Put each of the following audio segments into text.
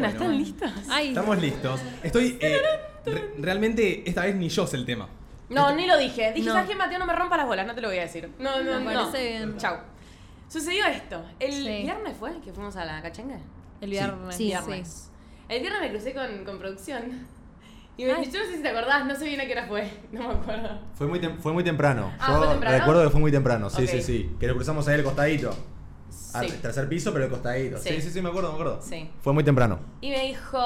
Bueno, ¿están listos? Ay, Estamos listos. Estoy. eh, re- realmente, esta vez ni yo sé el tema. No, ni lo dije. Dije, No. ¿sabes qué, Mateo? No me rompa las bolas, no te lo voy a decir. No, no, Me no. parece bien. Chau. Sucedió esto. El Sí. viernes fue que fuimos a la cachenga. el viernes. Sí, viernes. El viernes me crucé con, con producción. Y me, yo no sé si te acordás, no sé bien a qué hora fue. No me acuerdo. Fue muy, tem- fue muy temprano. Ah, Yo ¿fue temprano? recuerdo que fue muy temprano, sí, Ok. sí, sí. Que lo cruzamos ahí al costadito. Al Sí. tercer piso, pero al costadito. Sí. Sí. sí, sí, me acuerdo, me acuerdo. Sí. Fue muy temprano. Y me dijo,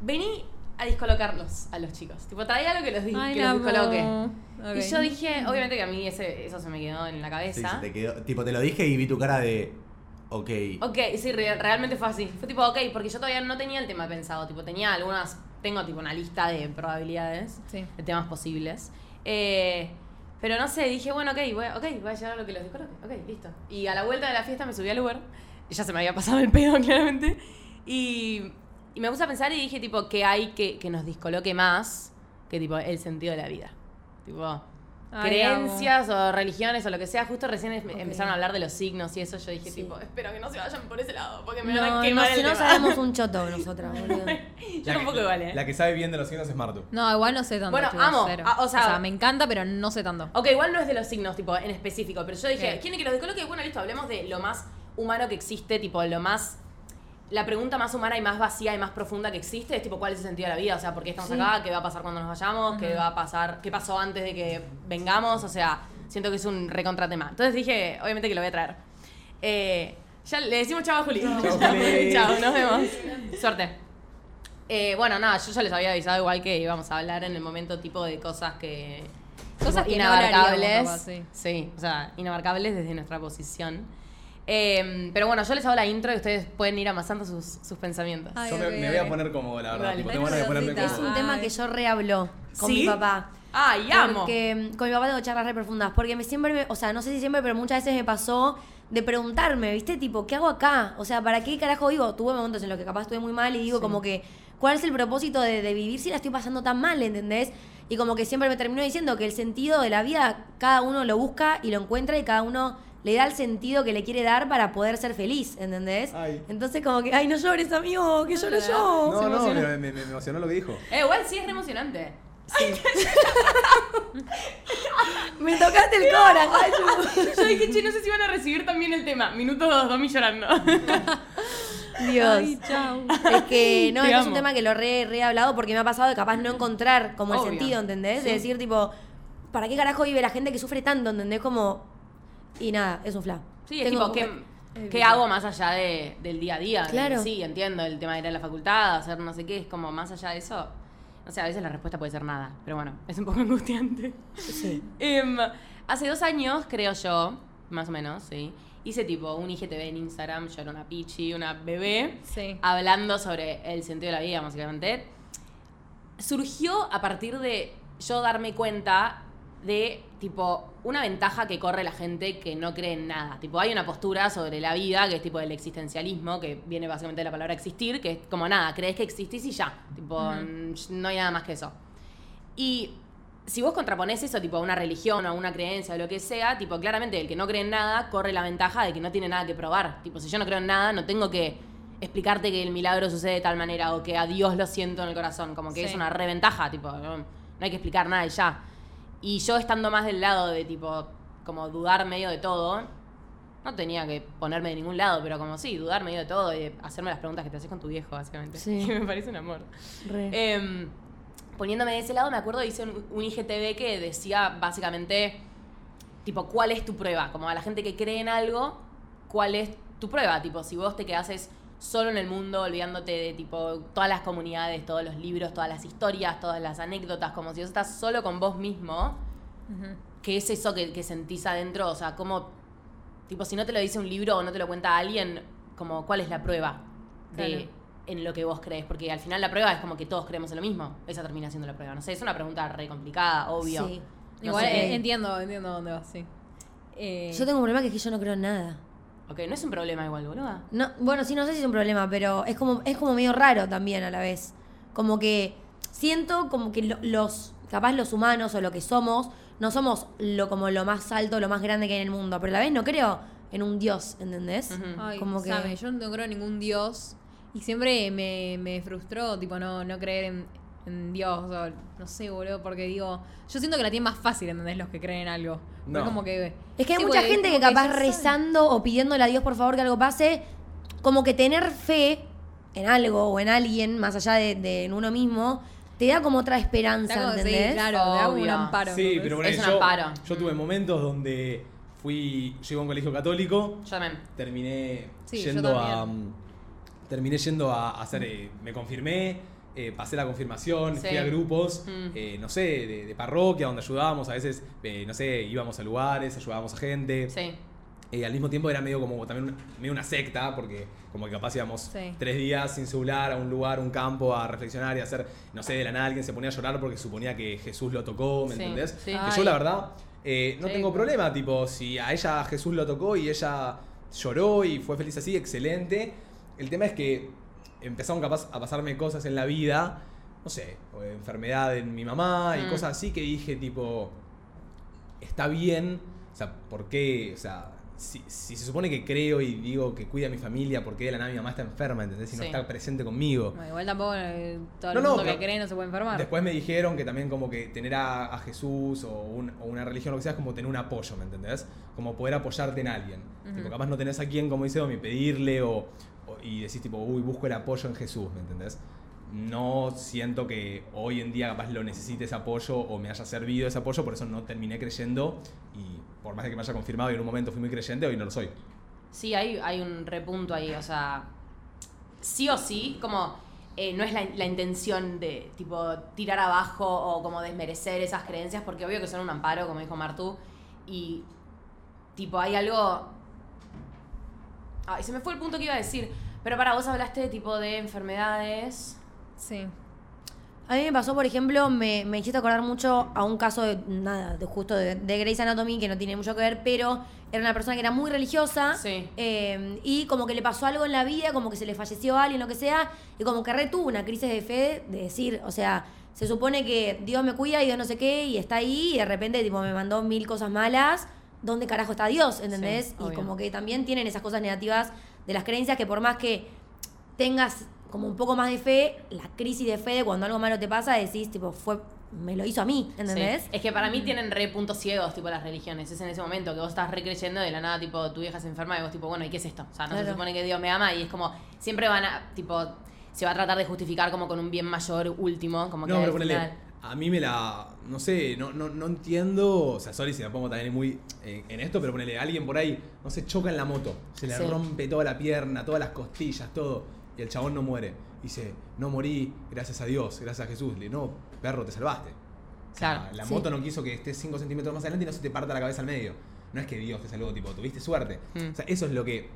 vení a discolocarlos a los chicos. Tipo, traía algo que los, di- Ay, que los. Ok. Y yo dije, obviamente que a mí ese, eso se me quedó en la Sí, cabeza. se te quedó. Tipo, te lo dije y vi tu cara de. Ok. Ok, sí, re- realmente fue así. Fue tipo, ok, porque yo todavía no tenía el tema pensado. Tipo, tenía algunas. Tengo tipo una lista de probabilidades, Sí. de temas posibles. Eh, pero no sé, dije, bueno, ok, voy, a- ok, voy a llevar lo que los discoloque. Ok, listo. Y a la vuelta de la fiesta me subí al Uber. Y ya se me había pasado el pedo, claramente. Y, y me puse a pensar y dije, tipo, que hay que, que nos discoloque más que, tipo, el sentido de la vida. Tipo, Ay, creencias o religiones o lo que sea. Justo recién es- Ok. empezaron a hablar de los signos y eso. Yo dije, Sí. tipo, espero que no se vayan por ese lado, porque me van a No, no, quemar el si no tema. sabemos un choto nosotras, boludo. Yo tampoco igual, ¿eh? La que sabe bien de los signos es Martu. No, igual no sé tanto. Bueno, chicos, amo. cero. Ah, o sea- me encanta, pero no sé tanto. Ok, igual no es de los signos, tipo, en específico, pero yo dije, Ok. ¿quieren que los descoloque? Bueno, listo, hablemos de lo más humano que existe, tipo, lo más... La pregunta más humana y más vacía y más profunda que existe es tipo, ¿cuál es el sentido de la vida? O sea, ¿por qué estamos Sí. acá? ¿Qué va a pasar cuando nos vayamos? ¿Qué va a pasar? ¿Qué pasó antes de que vengamos? O sea, siento que es un recontratema. Entonces dije, obviamente que lo voy a traer. Eh, ya le decimos chao a Juli. Chao, nos vemos. Suerte. Eh, bueno, nada, yo ya les había avisado igual que íbamos a hablar en el momento tipo de cosas que... Cosas que inabarcables. sí. Sí, o sea, inabarcables desde nuestra posición. Eh, pero bueno, yo les hago la intro y ustedes pueden ir amasando sus, sus pensamientos. Ay, Yo me, voy a poner como, la verdad. Dale. tipo, tengo ganas de ponerme nerviosita. Es un tema Ay. que yo rehablo con ¿Sí? mi papá. ¡Ay, amo! Porque mm, con mi papá tengo charlas re profundas. Porque me siempre, me- o sea, no sé si siempre, pero muchas veces me pasó de preguntarme, ¿viste? Tipo, ¿qué hago acá? O sea, ¿para qué carajo vivo? Tuve momentos en los que capaz estuve muy mal y digo como que, ¿cuál es el propósito de, de vivir si la estoy pasando tan mal, ¿entendés? Y como que siempre me termino diciendo que el sentido de la vida cada uno lo busca y lo encuentra y cada uno le da el sentido que le quiere dar para poder ser feliz, ¿entendés? Ay. Entonces como que, ay, no llores, amigo, que lloro yo. No, no, me, me- me emocionó lo que dijo. Eh, igual sí es re emocionante. Me tocaste el corazón. Yo dije, che, no sé si van a recibir también el tema. Minuto dos, Domi llorando. Dios. Ay, chao. Es que no, es un tema que lo re, re he hablado porque me ha pasado de capaz no encontrar como Obvio. el sentido, ¿entendés? De Sí. decir, tipo, ¿para qué carajo vive la gente que sufre tanto, ¿entendés? Como. Y nada, es un fla. Sí, es Tengo- tipo, ¿qué, qué hago más allá de, del día a día? Claro. Sí, entiendo el tema de ir a la facultad, hacer no sé qué, es como más allá de eso. No sé, a veces la respuesta puede ser nada, pero bueno, es un poco angustiante. Sí. Em, hace dos años, creo yo, más o menos, sí, hice tipo un IGTV en Instagram, yo era una pichi, una bebé, Sí. hablando sobre el sentido de la vida, básicamente. Surgió a partir de yo darme cuenta de, tipo, una ventaja que corre la gente que no cree en nada. Tipo, hay una postura sobre la vida que es tipo el existencialismo, que viene básicamente de la palabra existir, que es como nada, crees que existís y ya. Tipo, no hay nada más que eso. Y si vos contraponés eso, tipo, a una religión o a una creencia o lo que sea, tipo, claramente el que no cree en nada corre la ventaja de que no tiene nada que probar. Tipo, si yo no creo en nada, no tengo que explicarte que el milagro sucede de tal manera o que a Dios lo siento en el corazón. Como que Sí. es una reventaja, tipo, no, no hay que explicar nada y ya. Y yo estando más del lado de, tipo, como dudar medio de todo, no tenía que ponerme de ningún lado, pero como sí, dudar medio de todo y hacerme las preguntas que te haces con tu viejo, básicamente. Sí. Que me parece un amor. Re. Em, poniéndome de ese lado, me acuerdo, hice un, un IGTV que decía básicamente, tipo, ¿cuál es tu prueba? Como a la gente que cree en algo, ¿cuál es tu prueba? Tipo, si vos te quedases solo en el mundo, olvidándote de, tipo, todas las comunidades, todos los libros, todas las historias, todas las anécdotas, como si vos estás solo con vos mismo. ¿qué es eso que, que sentís adentro? O sea, ¿cómo, tipo, si no te lo dice un libro o no te lo cuenta alguien, como, ¿cuál es la prueba de Claro. en lo que vos crees? Porque al final la prueba es como que todos creemos en lo mismo. Esa termina siendo la prueba. No sé, es una pregunta re complicada, obvio. Sí. No Igual sé. eh, entiendo, entiendo dónde vas, sí. Eh, Yo tengo un problema que es que yo no creo en nada. Ok, no es un problema igual, boludo. No, bueno, sí, no sé si es un problema, pero es como, es como medio raro también a la vez. Como que siento como que lo- los, capaz los humanos o lo que somos, no somos lo como lo más alto, lo más grande que hay en el mundo, pero a la vez no creo en un dios, ¿entendés? Ujú. Ay, como que- Same, yo no creo en ningún dios. Y siempre me, me frustró, tipo, no, no creer en, en Dios. O, no sé, boludo, porque digo, yo siento que la tienen más fácil, ¿entendés? Los que creen en algo. No. Es como que. Es que hay Sí, mucha gente que capaz saben. rezando o pidiéndole a Dios por favor que algo pase, como que tener fe en algo o en alguien, más allá de, de en uno mismo, te da como otra esperanza, como- sí, ¿entendés? claro, te da un amparo. Sí, ¿entendés? pero por Es un yo, amparo. yo tuve momentos donde fui, yo iba a un colegio católico, Yo también. terminé Sí, yendo a también. mm, terminé yendo a hacer eh, me confirmé eh, pasé la confirmación Sí. fui a grupos Mm. eh, no sé de, de parroquia donde ayudábamos a veces eh, no sé íbamos a lugares ayudábamos a gente Sí. Al mismo tiempo era medio como también una- medio una secta porque como que capaz íbamos Sí. tres días sin celular a un lugar un campo a reflexionar y a hacer no sé de la nada alguien se ponía a llorar porque suponía que Jesús lo tocó ¿me Sí, entendés? sí. que Ay. yo la verdad no tengo problema, tipo, si a ella Jesús lo tocó y ella lloró y fue feliz así, excelente. El tema es que empezaron capaz a pasarme cosas en la vida, no sé, enfermedad en mi mamá y Mm. cosas así que dije, tipo, está bien, o sea, ¿por qué? O sea, si, si se supone que creo y digo que cuida a mi familia, ¿por qué de la nada mi mamá está enferma, ¿entendés? Y no Sí. está presente conmigo. Bueno, igual tampoco eh, todo No, el no, mundo que cree no se puede enfermar. Después me dijeron que también como que tener a, a Jesús o, un- o una religión lo que sea es como tener un apoyo, ¿me entendés? Como poder apoyarte en alguien. Ujú. Tipo, capaz no tenés a quien, como dice Domi, pedirle o- y decís tipo, uy, busco el apoyo en Jesús, ¿me entendés? No siento que hoy en día capaz lo necesite ese apoyo o me haya servido ese apoyo, por eso no terminé creyendo y por más de que me haya confirmado y en un momento fui muy creyente, hoy no lo soy. Sí, hay, hay un repunto ahí, o sea, sí o sí, como eh, no es la, intención de tipo tirar abajo o como desmerecer esas creencias, porque obvio que son un amparo, como dijo Martú, y tipo hay algo... Ay, se me fue el punto que iba a decir, pero para vos hablaste de tipo de enfermedades. Sí. A mí me pasó, por ejemplo, me, me hiciste acordar mucho a un caso de nada, de justo de, de Grey's Anatomy, que no tiene mucho que ver, pero era una persona que era muy religiosa. Sí. eh, y como que le pasó algo en la vida, como que se le falleció alguien, lo que sea, y como que retuvo una crisis de fe de decir, o sea, se supone que Dios me cuida y Dios no sé qué, y está ahí, y de repente tipo me mandó mil cosas malas. ¿Dónde carajo está Dios? ¿Entendés? Sí, y como que también tienen esas cosas negativas de las creencias que por más que tengas como un poco más de fe, la crisis de fe de cuando algo malo te pasa, decís, tipo, fue, me lo hizo a mí, ¿entendés? Sí. Es que para mí tienen re puntos ciegos, tipo las religiones. Es en ese momento que vos estás recreyendo de la nada, tipo, tu vieja se enferma y vos, tipo, bueno, ¿y qué es esto? O sea, no se supone que Dios me ama y es como, siempre van a, tipo, se va a tratar de justificar como con un bien mayor último, como que No, pero ponele, final- a mí me la, no sé, no, no, no entiendo, o sea, sorry si me pongo también muy en esto, pero ponele, alguien por ahí, no se choca en la moto, se le Sí. rompe toda la pierna, todas las costillas, todo, y el chabón no muere. Dice, no morí, gracias a Dios, gracias a Jesús. Le no, perro, te salvaste. O sea, Claro, la sí. moto no quiso que estés 5 centímetros más adelante y no se te parta la cabeza al medio. No es que Dios te salvó, tipo, tuviste suerte. Mm. O sea, eso es lo que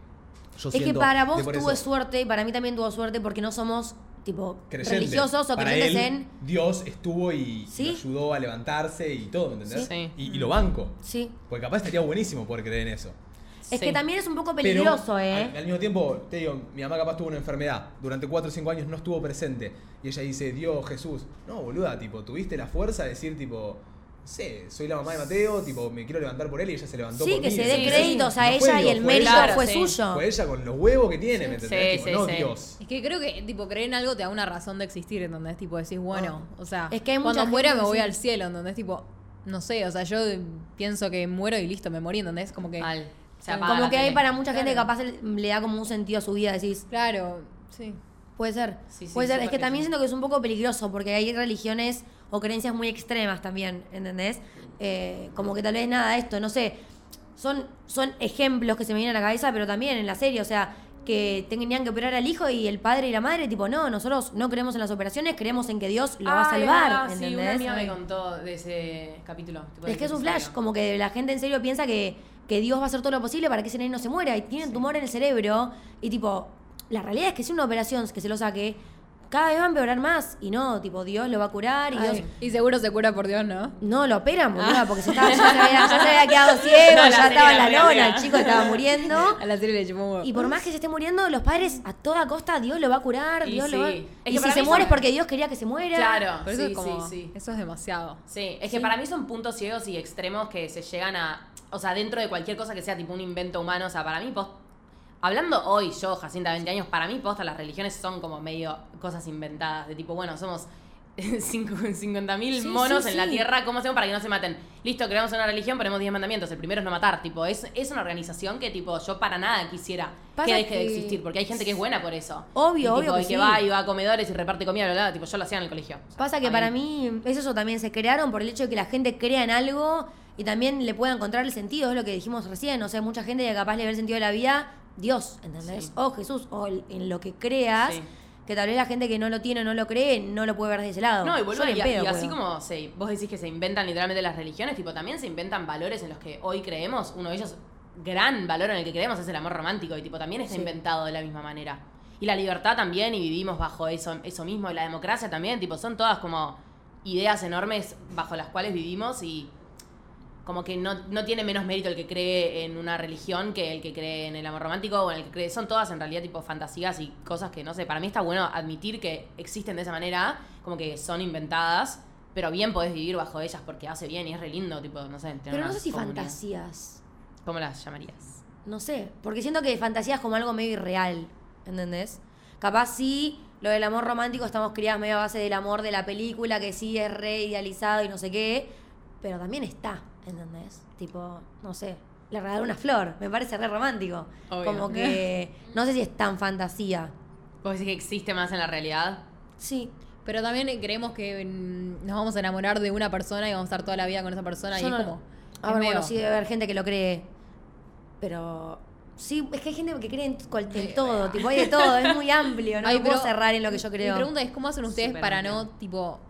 yo Es siento. que para vos eso. suerte y para mí también tuvo suerte porque no somos, tipo, creyente. religiosos o Para creyentes él, en... Dios estuvo y Sí. lo ayudó a levantarse y todo, ¿me entendés? Sí. Y, y lo banco. Sí. Porque capaz estaría buenísimo poder creer en eso. Es Sí. que también es un poco Pero, peligroso, ¿eh? Al, al mismo tiempo, te digo, mi mamá capaz tuvo una enfermedad. Durante 4 o 5 años no estuvo presente. Y ella dice, Dios, Jesús. No, boluda, tipo, tuviste la fuerza de decir, tipo, sé, soy la mamá de Mateo, tipo, me quiero levantar por él y ella se levantó Sí, por que mí. se dé Sí, sí. créditos a No fue ella y el mérito fue sí. suyo. Fue ella con los huevos que tiene, ¿me entendés? Sí, Tipo, sí, no sí. Dios. Es que creo que, tipo, creer en algo te da una razón de existir, ¿entendés? Tipo, decís, bueno, o sea, Es que hay cuando muera me voy al cielo, ¿entendés? Tipo, no sé, o sea, yo pienso que muero y listo, me morí, ¿entendés? Como que... Mal. Se apaga Como que hay para mucha gente que Claro. capaz le, da como un sentido a su vida, decís, Claro, sí. puede ser. Sí, sí, puede ser. Es que también siento que es un poco peligroso porque hay religiones o creencias muy extremas también, ¿entendés? Eh, como que tal vez nada, esto, no sé. Son, son ejemplos que se me vienen a la cabeza, pero también en la serie, o sea, que tenían que operar al hijo y el padre y la madre, tipo, no, nosotros no creemos en las operaciones, creemos en que Dios lo va a Ay, salvar, verdad, Sí, una ¿entendés? amiga me contó de ese capítulo. Es que es un flash, como que la gente en serio piensa que, que Dios va a hacer todo lo posible para que ese nene no se muera y tiene un tumor en el cerebro y tipo, la realidad es que si una operación que se lo saque, cada vez va a empeorar más y no, tipo, Dios lo va a curar y Dios... Y seguro se cura por Dios, ¿no? No, lo operan, boluda, porque se estaba, ya, se había, ya se había quedado ciego, No, ya estaba en la lona, el chico estaba muriendo. A la serie le chupó. Y por más que se esté muriendo, los padres a toda costa, Dios lo va a curar, Y Dios lo va... sí. Es Y que si para se muere es porque Dios quería que se muera. Claro, Por eso sí, es como, sí, sí. eso es demasiado. Sí, es que para mí son puntos ciegos y extremos que se llegan a. O sea, dentro de cualquier cosa que sea tipo un invento humano. O sea, para mí, pos- Hablando hoy, yo, Jacinta, 20 años, para mí, posta, las religiones son como medio cosas inventadas. De tipo, bueno, somos 50.000 Sí, monos sí, en la tierra, ¿cómo hacemos para que no se maten? Listo, creamos una religión, ponemos 10 mandamientos. El primero es no matar. Tipo, es, es una organización que, tipo, yo para nada quisiera que deje de que- existir. Porque hay gente que es buena por eso. Obvio, Y, tipo, obvio que y que va y va a comedores y reparte comida, bla, bla, bla. Tipo, yo lo hacía en el colegio. O sea, Pasa que para mí es eso también, se crearon por el hecho de que la gente crea en algo y también le pueda encontrar el sentido, es lo que dijimos recién, o sea, mucha gente capaz le ve el sentido de la vida, Dios, ¿entendés? Sí. O Jesús, o el- en lo que creas, Sí. que tal vez la gente que no lo tiene o no lo cree, no lo puede ver de ese lado. No, y, boludo, y, pedo y así como se, vos decís que se inventan literalmente las religiones, tipo, también se inventan valores en los que hoy creemos. Uno de ellos, gran valor en el que creemos, es el amor romántico. Y tipo, también está Sí. inventado de la misma manera. Y la libertad también, y vivimos bajo eso, eso mismo. Y la democracia también, tipo, son todas como ideas enormes bajo las cuales vivimos y como que no, no tiene menos mérito el que cree en una religión que el que cree en el amor romántico o en el que cree. Son todas en realidad tipo fantasías y cosas que no sé. Para mí está bueno admitir que existen de esa manera, como que son inventadas, pero bien podés vivir bajo ellas porque hace bien y es re lindo, tipo, no sé. tener Pero no sé si comunidad. fantasías. ¿Cómo las llamarías? No sé, porque siento que fantasía es como algo medio irreal, ¿entendés? Capaz sí, lo del amor romántico estamos criadas medio a base del amor de la película, que sí es re idealizado y no sé qué, pero también está, ¿entendés? Tipo, no sé, le regaló una flor, me parece re romántico. Obvio. Como que no sé si es tan fantasía. ¿Vos decís que existe más en la realidad? Sí, Pero también creemos que mm, nos vamos a enamorar de una persona y vamos a estar toda la vida con esa persona Yo y no- es como. A es ver, medio- bueno, sí debe haber gente que lo cree, pero... Sí, es que hay gente que cree en, todo, tipo, hay de todo, es muy amplio, no Ay, puedo pero cerrar en lo que yo creo. Mi pregunta es: ¿cómo hacen ustedes para amplio. no, tipo,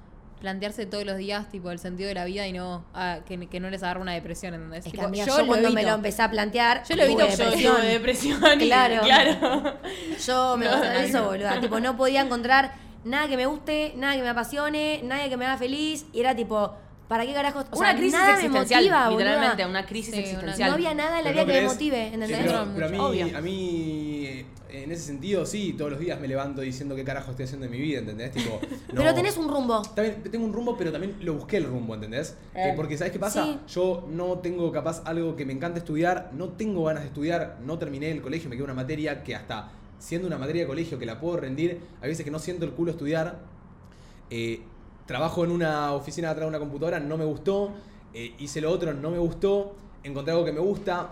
plantearse todos los días, tipo, el sentido de la vida y no ah, que, que no les agarre una depresión, ¿entendés? Es que Tipo, amiga, yo, cuando me lo empecé a plantear, Yo lo evito, tuve yo depresión. tuve depresión. Claro. claro. Yo me No, no, eso, boluda. Tipo, no podía encontrar nada que me guste, nada que me apasione, nada que me haga feliz. Y era tipo, ¿para qué carajo? O una sea, crisis nada me existencial, motiva, literalmente, boluda. una crisis Sí, existencial. No había nada en la vida no que me motive, Sí, ¿entendés? pero, a mí, Obvio. a mí, eh, en ese sentido, sí, todos los días me levanto diciendo qué carajo estoy haciendo en mi vida, ¿entendés? Tipo, no- Pero tenés un rumbo. También tengo un rumbo, pero también lo busqué el rumbo, ¿entendés? Eh. Eh, porque, ¿sabes qué pasa? Sí. Yo no tengo capaz algo que me encanta estudiar, no tengo ganas de estudiar, no terminé el colegio, me quedó una materia que hasta siendo una materia de colegio que la puedo rendir, hay veces que no siento el culo estudiar. Eh, trabajo en una oficina atrás de una computadora, no me gustó. Eh, hice lo otro, no me gustó. Encontré algo que me gusta,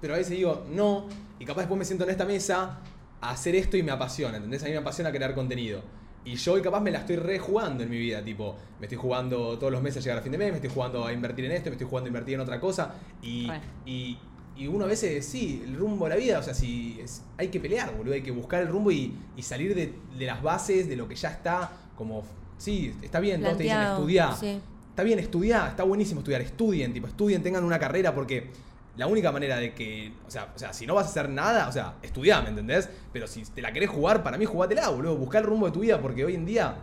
pero a veces digo, no. Y capaz después me siento en esta mesa a hacer esto y me apasiona, ¿entendés? A mí me apasiona crear contenido. Y yo hoy capaz me la estoy rejugando en mi vida, tipo, me estoy jugando todos los meses a llegar a fin de mes, me estoy jugando a invertir en esto, me estoy jugando a invertir en otra cosa. Y, y, y uno a veces, sí, el rumbo de la vida, o sea, si es- hay que pelear, boludo, hay que buscar el rumbo y, y salir de, de las bases, de lo que ya está, como, sí, está bien, todos te dicen estudiar. sí. Está bien, estudiar, está buenísimo estudiar, estudien, tipo, estudien, tengan una carrera porque la única manera de que, o sea, o sea, si no vas a hacer nada, o sea, estudiá, ¿me entendés? Pero si te la querés jugar, para mí jugátela, boludo, buscar el rumbo de tu vida porque hoy en día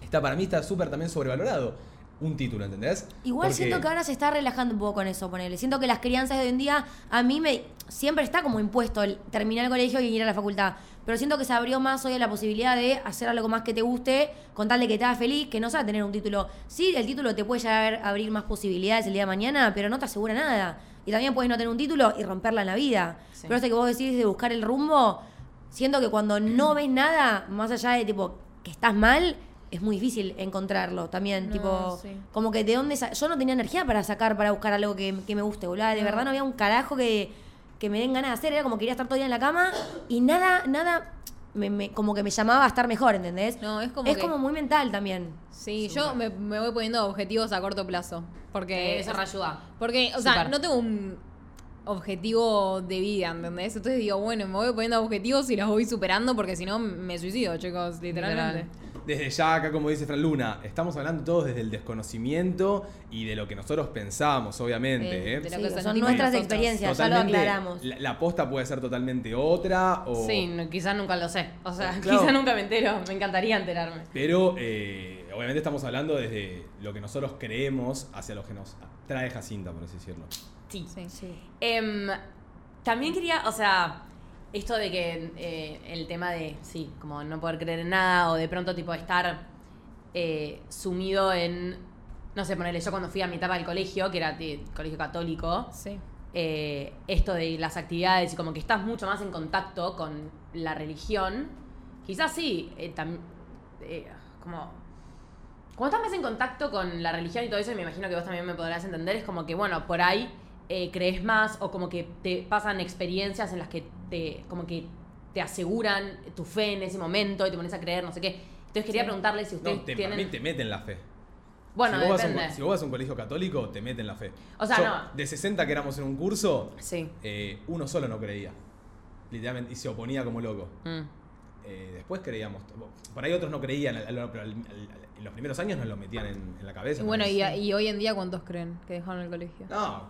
está para mí está súper también sobrevalorado un título, ¿entendés? Igual Porque- siento que ahora se está relajando un poco con eso, ponele. Siento que las crianzas de hoy en día, a mí me siempre está como impuesto el terminar el colegio y ir a la facultad. Pero siento que se abrió más hoy a la posibilidad de hacer algo más que te guste, con tal de que te haga feliz, que no sea tener un título. Sí, el título te puede llegar a abrir más posibilidades el día de mañana, pero no te asegura nada. Y también puedes no tener un título y romperla en la vida. Sí. Pero esto que vos decís de buscar el rumbo, siento que cuando no ves nada, más allá de tipo que estás mal, es muy difícil encontrarlo también. No, tipo, sí. como que de dónde yo no tenía energía para sacar, para buscar algo que, que me guste, boludo. De No. verdad no había un carajo que, que me den ganas de hacer. Era como que quería estar todo el día en la cama y nada, nada, me, me- como que me llamaba a estar mejor, ¿entendés? No, es como es que- como muy mental también. Sí, yo me, me voy poniendo objetivos a corto plazo. Porque. Eso reayuda. Porque, o sea, Súper. no tengo un objetivo de vida, ¿entendés? Entonces digo, bueno, me voy poniendo objetivos y los voy superando porque si no me suicido, chicos, literalmente. Desde ya acá, como dice Fran Luna, estamos hablando todos desde el desconocimiento y de lo que nosotros pensamos, obviamente. Eh, ¿eh? de lo Sí, que son nuestras nosotros. experiencias, ya lo Totalmente, aclaramos. La, la posta puede ser totalmente otra. O, Sí, no, quizás nunca lo sé. O sea, Claro. quizás nunca me entero. Me encantaría enterarme. Pero eh, obviamente estamos hablando desde lo que nosotros creemos hacia lo que nos trae Jacinta, por así decirlo. Sí. Sí. Sí. Em, también quería, o sea, esto de que eh, el tema de, sí, como no poder creer en nada o de pronto tipo estar eh, sumido en, no sé, ponerle yo cuando fui a mi etapa del colegio, que era de colegio católico, Sí. eh, esto de las actividades y como que estás mucho más en contacto con la religión, quizás sí, eh, tam- eh, como... Cuando estás más en contacto con la religión y todo eso, y me imagino que vos también me podrás entender, es como que, bueno, por ahí eh, crees más o como que te pasan experiencias en las que te, como que te aseguran tu fe en ese momento y te pones a creer, no sé qué. Entonces quería preguntarle si ustedes No, te, tienen... a mí te meten la fe. Bueno, si, vos vas a un, depende. si vos vas a un colegio católico, te meten la fe. O sea, Yo, no. De 60 que éramos en un curso, Sí. eh, uno solo no creía. Literalmente, y se oponía como loco. Mm. Eh, después creíamos. Por ahí otros no creían, pero en los primeros años nos lo metían en, en la cabeza. Y bueno, y, y hoy en día, ¿cuántos creen que dejaron el colegio? No,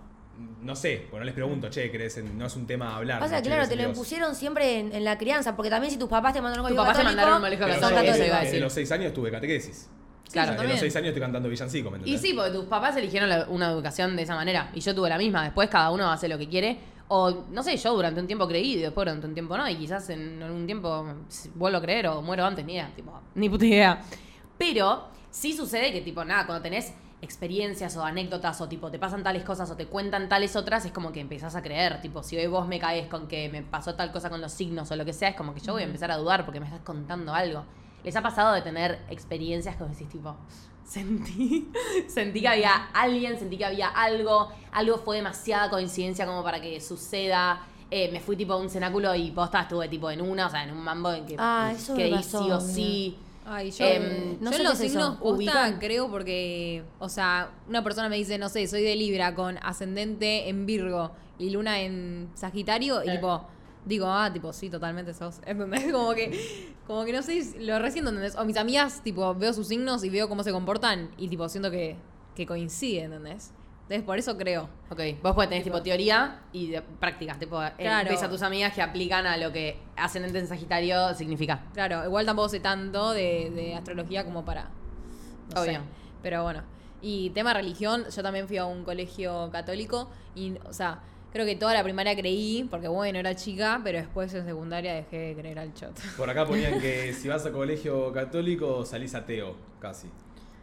no sé, pues no les pregunto, che, ¿crees en- no es un tema a hablar. Pasa ¿no? Che, claro, ¿crees te en lo Dios? impusieron siempre en, en la crianza, porque también si tus papás te mandaron a un Tu colegio papá te católico, mandaron a un colegio Pero católico, iba a decir. los 6 años tuve catequesis. Claro, también. los 6 años estoy cantando villancico, ¿me Y sí, porque tus papás eligieron la- una educación de esa manera. Y yo tuve la misma. Después cada uno hace lo que quiere. O, no sé, yo durante un tiempo creí y después durante un tiempo no. Y quizás en algún tiempo si vuelvo a creer o muero antes, ni idea. Tipo, ni puta idea. Pero sí sucede que, tipo, nada, cuando tenés experiencias o anécdotas o tipo te pasan tales cosas o te cuentan tales otras, es como que empezás a creer. Tipo, si hoy vos me caes con que me pasó tal cosa con los signos o lo que sea, es como que yo voy a empezar a dudar porque me estás contando algo. ¿Les ha pasado de tener experiencias que vos decís, tipo, sentí, sentí que había alguien, sentí que había algo, algo fue demasiada coincidencia como para que suceda? Eh, me fui tipo a un cenáculo y posta estuve tipo en una, o sea, en un mambo en que Ah, eso me creí pasó, sí o mira. sí. Ay, yo, Em, no yo en los eso. signos posta ¿Ubican? creo porque, o sea, una persona me dice, no sé, soy de Libra con ascendente en Virgo y luna en Sagitario y Eh. tipo, digo, ah, tipo, sí, totalmente sos. ¿Entendés? Como que, como que no sé, lo recién ¿entendés? O mis amigas, tipo, veo sus signos y veo cómo se comportan y tipo, siento que, que coincide, ¿entendés? Entonces, por eso creo. Ok, vos podés tener tipo teoría y de- prácticas, tipo, eh, Claro. ves a tus amigas que aplican a lo que ascendente en Sagitario significa. Claro, igual tampoco sé tanto de, de astrología como para. No sé. Pero bueno. Y tema religión, yo también fui a un colegio católico y, o sea, creo que toda la primaria creí, porque bueno, era chica, pero después en secundaria dejé de creer al chot. Por acá ponían que si vas a colegio católico salís ateo, casi.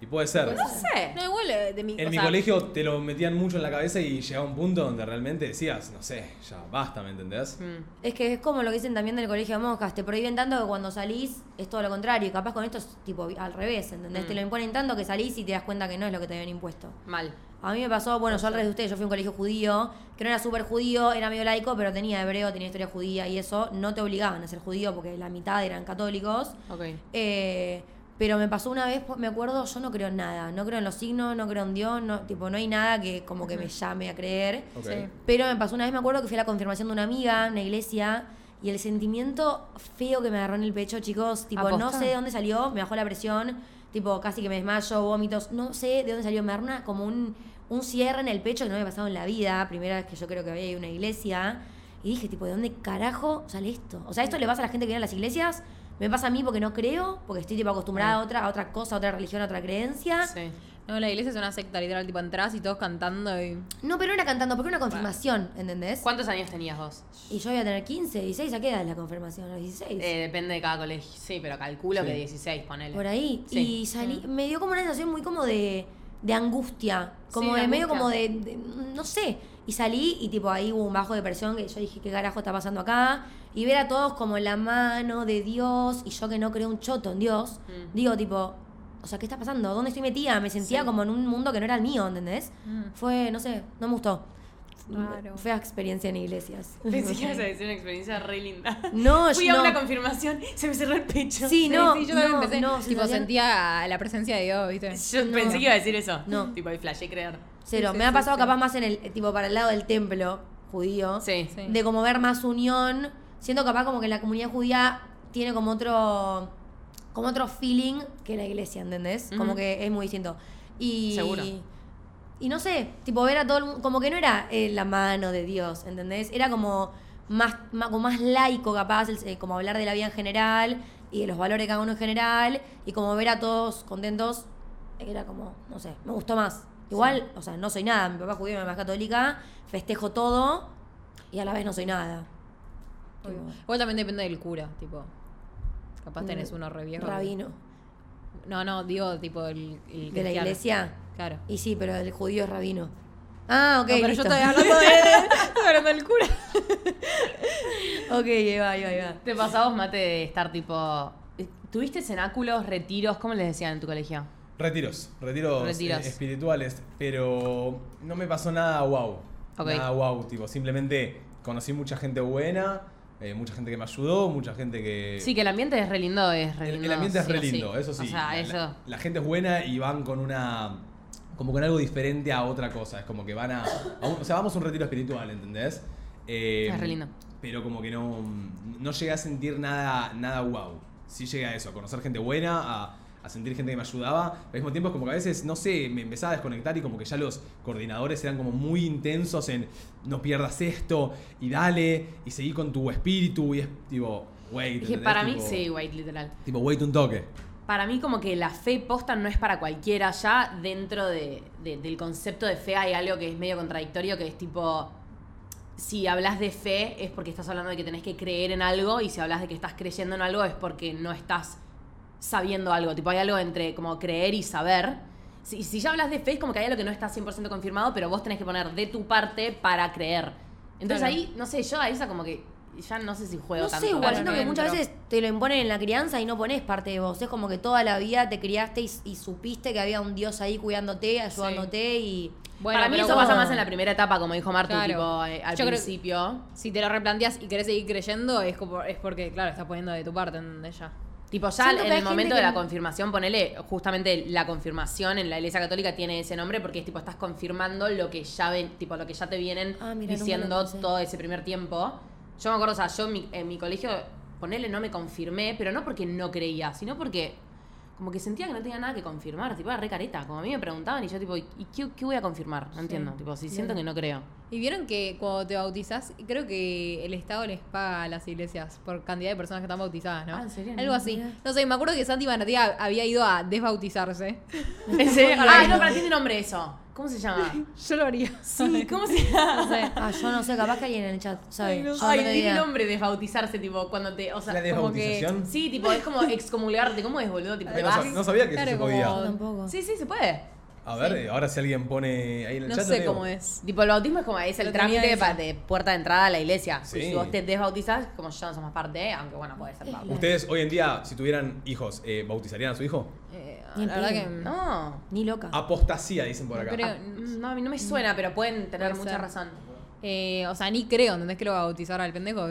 Y puede ser. No sé. No, igual eh, de mi. En mi sea, colegio te lo metían mucho en la cabeza y llegaba un punto donde realmente decías, no sé, ya basta, ¿me entendés? Mm. Es que es como lo que dicen también del colegio de monjas, te prohíben tanto que cuando salís es todo lo contrario. Y capaz con esto es tipo al revés, ¿entendés? Mm. Te lo imponen tanto que salís y te das cuenta que no es lo que te habían impuesto. Mal. A mí me pasó, bueno, yo al revés de ustedes, yo fui a un colegio judío, que no era súper judío, era medio laico, pero tenía hebreo, tenía historia judía y eso. No te obligaban a ser judío porque la mitad eran católicos. Ok. Eh, pero me pasó una vez, me acuerdo, yo no creo en nada. No creo en los signos, no creo en Dios, no, tipo, no hay nada que como que me llame a creer. Sí. Pero me pasó una vez, me acuerdo que fui a la confirmación de una amiga, en una iglesia, y el sentimiento feo que me agarró en el pecho, chicos, tipo, no sé de dónde salió, me bajó la presión, tipo, casi que me desmayo, vómitos, no sé de dónde salió, me agarró una- como un, un cierre en el pecho que no me había pasado en la vida, primera vez que yo creo que había ido a una iglesia, y dije, tipo, ¿de dónde carajo sale esto? O sea, esto le pasa a la gente que viene a las iglesias, me pasa a mí porque no creo, porque estoy tipo acostumbrada a otra, a otra cosa, a otra religión, a otra creencia. Sí. No, la iglesia es una secta, literal, tipo, entras y todos cantando y. No, pero no era cantando, porque era una confirmación, ¿entendés? ¿Cuántos años tenías vos? Y yo voy a tener 15, 16, ¿a qué edad es la confirmación? ¿A los 16? Eh, depende de cada colegio. Sí, pero calculo Sí. que 16, ponele. Por ahí. Sí. Y salí, me dio como una sensación muy como de, de angustia. Como Sí, de de medio como de, de- no sé. Y salí y tipo ahí hubo un bajo de presión que yo dije, ¿qué carajo está pasando acá? Y ver a todos como la mano de Dios y yo que no creo un choto en Dios. Mm. Digo, tipo, o sea, ¿qué está pasando? ¿Dónde estoy metida? Me sentía Sí. como en un mundo que no era el mío, ¿entendés? Mm. Fue, no sé, no me gustó. Raro. Fea experiencia en iglesias. Pensé que ibas a decir una experiencia re linda. No, Fui a una confirmación, se me cerró el pecho. Sí, no, sí, yo no, empecé. no, tipo, sentía la presencia de Dios, ¿viste? Yo pensé que iba a decir eso. No. Tipo, y flashé creer. Cero. Sí, me sí, ha pasado capaz más en el, tipo, para el lado del templo judío. Sí. Sí. De como ver más unión. Siento capaz como que la comunidad judía tiene como otro. como otro feeling que la iglesia, ¿entendés? Como que es muy distinto. Y. Seguro. Y no sé, tipo ver a todo el mundo. Como que no era eh, la mano de Dios, ¿entendés? Era como más, más, como más laico, capaz, el- eh, como hablar de la vida en general y de los valores de cada uno en general. Y como ver a todos contentos, era como, no sé, me gustó más. Igual, o sea, no soy nada. Mi papá es judío, mi mamá es católica, festejo todo y a la vez no soy nada. Igual también depende del cura, tipo. Capaz Mm, tenés uno re viejo. Rabino. No, no, digo, tipo, el. el ¿De la cristiano. iglesia? Claro. Y sí, pero el judío es rabino. Ah, ok. No, pero listo. yo estoy hablando de. estoy hablando del cura. ok, ahí va, ahí va, ahí va. ¿Te pasabas, Mate, de estar tipo. ¿Tuviste cenáculos, retiros? ¿Cómo les decían en tu colegio? Retiros, retiros, Retiros. eh, espirituales, pero no me pasó nada wow. Ok. Nada wow, tipo, simplemente conocí mucha gente buena, eh, mucha gente que me ayudó, mucha gente que... Sí, que el ambiente es re lindo, es re el, lindo. el ambiente es sí re o sí. lindo, eso sí. O sea, La- eso. La, la gente es buena y van con una... Como con algo diferente a otra cosa. Es como que van a... a un- o sea, vamos a un retiro espiritual, ¿entendés? Eh, Es re lindo. Pero como que no, no llegué a sentir nada, nada wow. Sí llegué a eso, a conocer gente buena, a, a sentir gente que me ayudaba. Al mismo tiempo es como que a veces, no sé, me empezaba a desconectar y como que ya los coordinadores eran como muy intensos en no pierdas esto y dale y seguí con tu espíritu y es tipo, wait. ¿entendés? para mí, Tipo- sí, White, literal. Tipo, wait un toque. Para mí como que la fe posta no es para cualquiera. Ya dentro de- de- del concepto de fe hay algo que es medio contradictorio, que es tipo, si hablas de fe es porque estás hablando de que tenés que creer en algo y si hablas de que estás creyendo en algo es porque no estás sabiendo algo. Tipo, hay algo entre como creer y saber. Si, si ya hablas de fe es como que hay algo que no está 100% confirmado, pero vos tenés que poner de tu parte para creer. Entonces Claro. ahí, no sé, yo a esa como que ya no sé si juego No tanto. sé, igual Claro, siento que muchas veces te lo imponen en la crianza y no pones parte de vos. Es como que toda la vida te criaste y, y supiste que había un Dios ahí cuidándote, ayudándote y... Bueno, Para mí eso pasa más en la primera etapa, como dijo Martu, Claro. tipo, eh, al Yo creo- principio. Si te lo replanteas y querés seguir creyendo, es, como, es porque, claro, estás poniendo de tu parte en ella. Tipo, ya Siento en el momento de la confirmación, ponele, justamente la confirmación en la iglesia católica tiene ese nombre porque es tipo, estás confirmando lo que ya ven, tipo, lo que ya te vienen Ah, diciendo todo ese primer tiempo. Yo me acuerdo, o sea, yo en mi, en mi colegio, ponele, no me confirmé, pero no porque no creía, sino porque como que sentía que no tenía nada que confirmar, tipo, era re careta. Como a mí me preguntaban y yo, tipo, ¿y qué, qué voy a confirmar? No entiendo, tipo, si siento que no creo. Y vieron que cuando te bautizás, creo que el Estado les paga a las iglesias por cantidad de personas que están bautizadas, ¿no? Ah, ¿en serio? Algo No, así. mira. No sé, me acuerdo que Santi Manatía había ido a desbautizarse. ¿En serio? Ay, no, pero tiene nombre eso. ¿Cómo se llama? Yo lo haría. Sí, ¿cómo se llama? No sé. Ah, yo no sé, capaz que alguien en el chat sabe. Ay, no Yo. Ay, tiene nombre desbautizarse, tipo, cuando te. O sea, ¿La como que. desbautización? Sí, tipo, es como excomulgarte. ¿Cómo es, boludo? Tipo, te No, sabía que Claro, eso se como- podía. Yo tampoco. Sí, sí, se puede. A ver, eh, ahora si alguien pone ahí en el No chat. sé cómo es. Tipo, el bautismo es como, es el Lo tenía trámite de puerta de entrada a la iglesia. Sí. Si vos te desbautizás, como ya no somos parte, aunque bueno, puede ser parte. Ustedes hoy en día, si tuvieran hijos, eh, ¿bautizarían a su hijo? Ni en la verdad que No. Ni loca. Apostasía, dicen por No acá. creo. Ah, No, a mí no me suena, pero pueden tener Puede mucha ser. razón. Eh, o sea, ni creo, ¿entendés que lo va a bautizar al pendejo?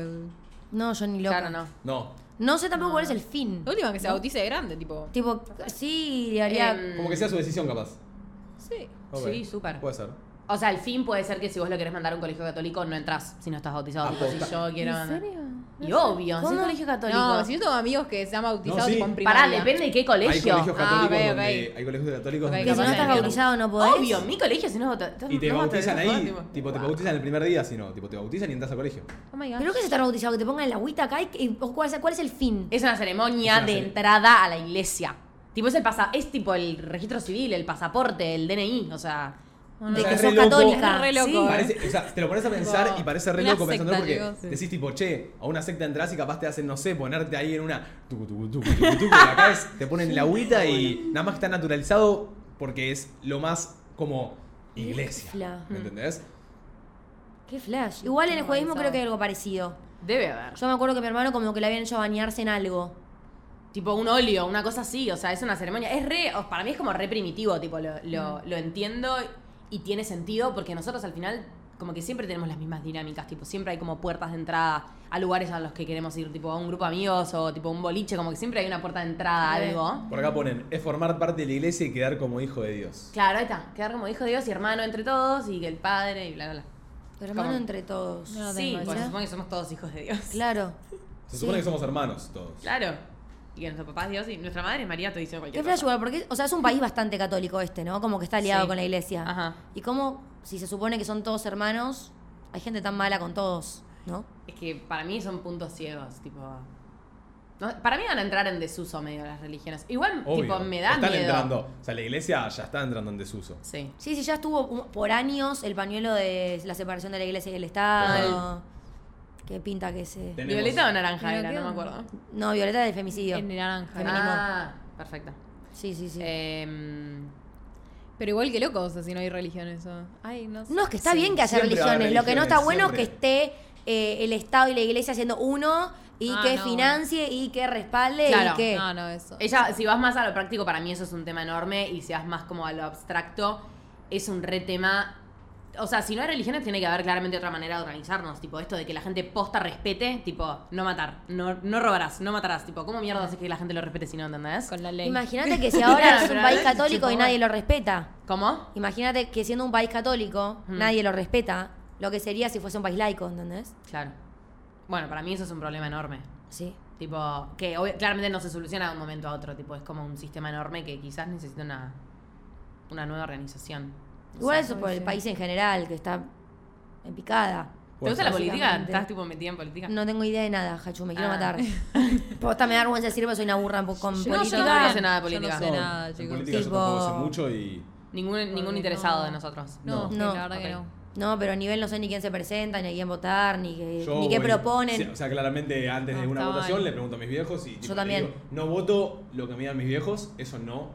No, yo ni loca. Claro, no. No. No sé tampoco cuál es el fin. La última que se bautice de grande, tipo. Tipo, sí, haría... Em, Como que sea su decisión, capaz. Sí. Ok. Sí, súper. Puede ser. O sea, el fin puede ser que si vos lo querés mandar a un colegio católico, no entras si no estás bautizado. Tipo, si yo quiero. ¿En serio? Y obvio, si es ¿Cómo? colegio católico. No, si yo tengo amigos que se han bautizado No, sí. tipo en Pará, depende de qué Hay colegio. colegios Ah, católicos ok, donde. Hay colegios católicos Ok, donde. Que si no estás bautizado no podés. Obvio, mi colegio si no es Y te no bautizan ahí, tipo- tipo, te bautizan el primer día, si no, tipo, te bautizan y entras al colegio. Oh my god. Pero que es estar bautizado, que te pongan el agüita acá y, cuál, es, cuál es el fin. Es una ceremonia Es una de cere- entrada a la iglesia. Tipo, es el pasa es tipo el registro civil, el pasaporte, el DNI, o sea. De que sos loco. católica. Es re loco, Sí. eh. Parece, o sea, te lo pones a pensar y parece re una loco pensando porque digo, sí. decís tipo, che, a una secta entras y capaz te hacen, no sé, ponerte ahí en una tucu, tucu, tucu, tucu, tucu, y acá es, te ponen la agüita y nada más está naturalizado porque es lo más como iglesia. ¿Me entendés? Qué flash. Igual en el judaísmo creo que hay algo parecido. Debe haber. Yo me acuerdo que mi hermano como que le habían hecho bañarse en algo. Tipo un óleo, una cosa así, o sea, es una ceremonia. Es re, para mí es como re primitivo, tipo, lo, lo, Mm. lo entiendo y tiene sentido porque nosotros al final como que siempre tenemos las mismas dinámicas, tipo, siempre hay como puertas de entrada a lugares a los que queremos ir, tipo a un grupo de amigos o tipo un boliche, como que siempre hay una puerta de entrada a algo. Por acá ponen, es formar parte de la iglesia y quedar como hijo de Dios. Claro, ahí está, quedar como hijo de Dios y hermano entre todos y que el padre y bla, bla, bla. Hermano ¿Cómo? entre todos. No, sí, pues se supone que somos todos hijos de Dios. Claro. Se supone que somos hermanos todos. Claro. Y que nuestro papá es Dios y nuestra madre es María, te dice Qué cualquier flash cosa. porque, o sea, es un país bastante católico este, ¿no? Como que está aliado Sí. con la iglesia. Ajá. Y como, si se supone que son todos hermanos, hay gente tan mala con todos, ¿no? Es que para mí son puntos ciegos, tipo. no, para mí van a entrar en desuso medio las religiones. Igual, Obvio. tipo, me da Están miedo. entrando. O sea, la iglesia ya está entrando en desuso. Sí. Sí, sí, ya estuvo un- por años el pañuelo de la separación de la iglesia y el Estado. Qué pinta que se... Tenemos- ¿Violeta o naranja era? No me acuerdo. No, Violeta del femicidio. En naranja. Feminismo. Ah, perfecto. Sí, sí, sí. Em, Pero igual que loco, o sea, si no hay religión eso. Ay, no sé. No, es que está Sí, bien que haya religiones. Lo que no está bueno es que esté eh, el Estado y la Iglesia haciendo uno y Ah, que no. financie y que respalde Claro. y que... No, no, eso. Ella, si vas más a lo práctico, para mí eso es un tema enorme. Y si vas más como a lo abstracto, es un re tema. O sea, si no hay religiones, tiene que haber claramente otra manera de organizarnos. Tipo, esto de que la gente posta respete, tipo, no matar, no, no robarás, no matarás. Tipo, ¿cómo mierda haces que la gente lo respete si no entendés? Con la ley. Imagínate que si ahora es un país católico y nadie lo respeta. ¿Cómo? Imagínate que siendo un país católico, Mm. nadie lo respeta. Lo que sería si fuese un país laico, ¿entendés? Claro. Bueno, para mí eso es un problema enorme. Sí. Tipo, que claramente no se soluciona de un momento a otro. Tipo, es como un sistema enorme que quizás necesita una, una nueva organización. No Igual eso por el país en general, que está en picada. ¿Te gusta la política? ¿Estás tipo metida en política? No tengo idea de nada, Hachu, me quiero Ah. matar. Posta me da vergüenza decir porque soy una burra con Yo- política. no, yo tampoco sé nada de Yo no política. sé No, nada, en chicos. política yo tampoco sé mucho y... Ningún, ningún Porque interesado no. de nosotros. No, No. que No. la verdad que no. No, pero a nivel no sé ni quién se presenta, ni a quién votar, ni qué, Yo, ni qué bueno, proponen. o sea, claramente antes de No, una votación le pregunto a mis viejos y tipo, también. digo, no voto lo que me digan mis viejos, eso no.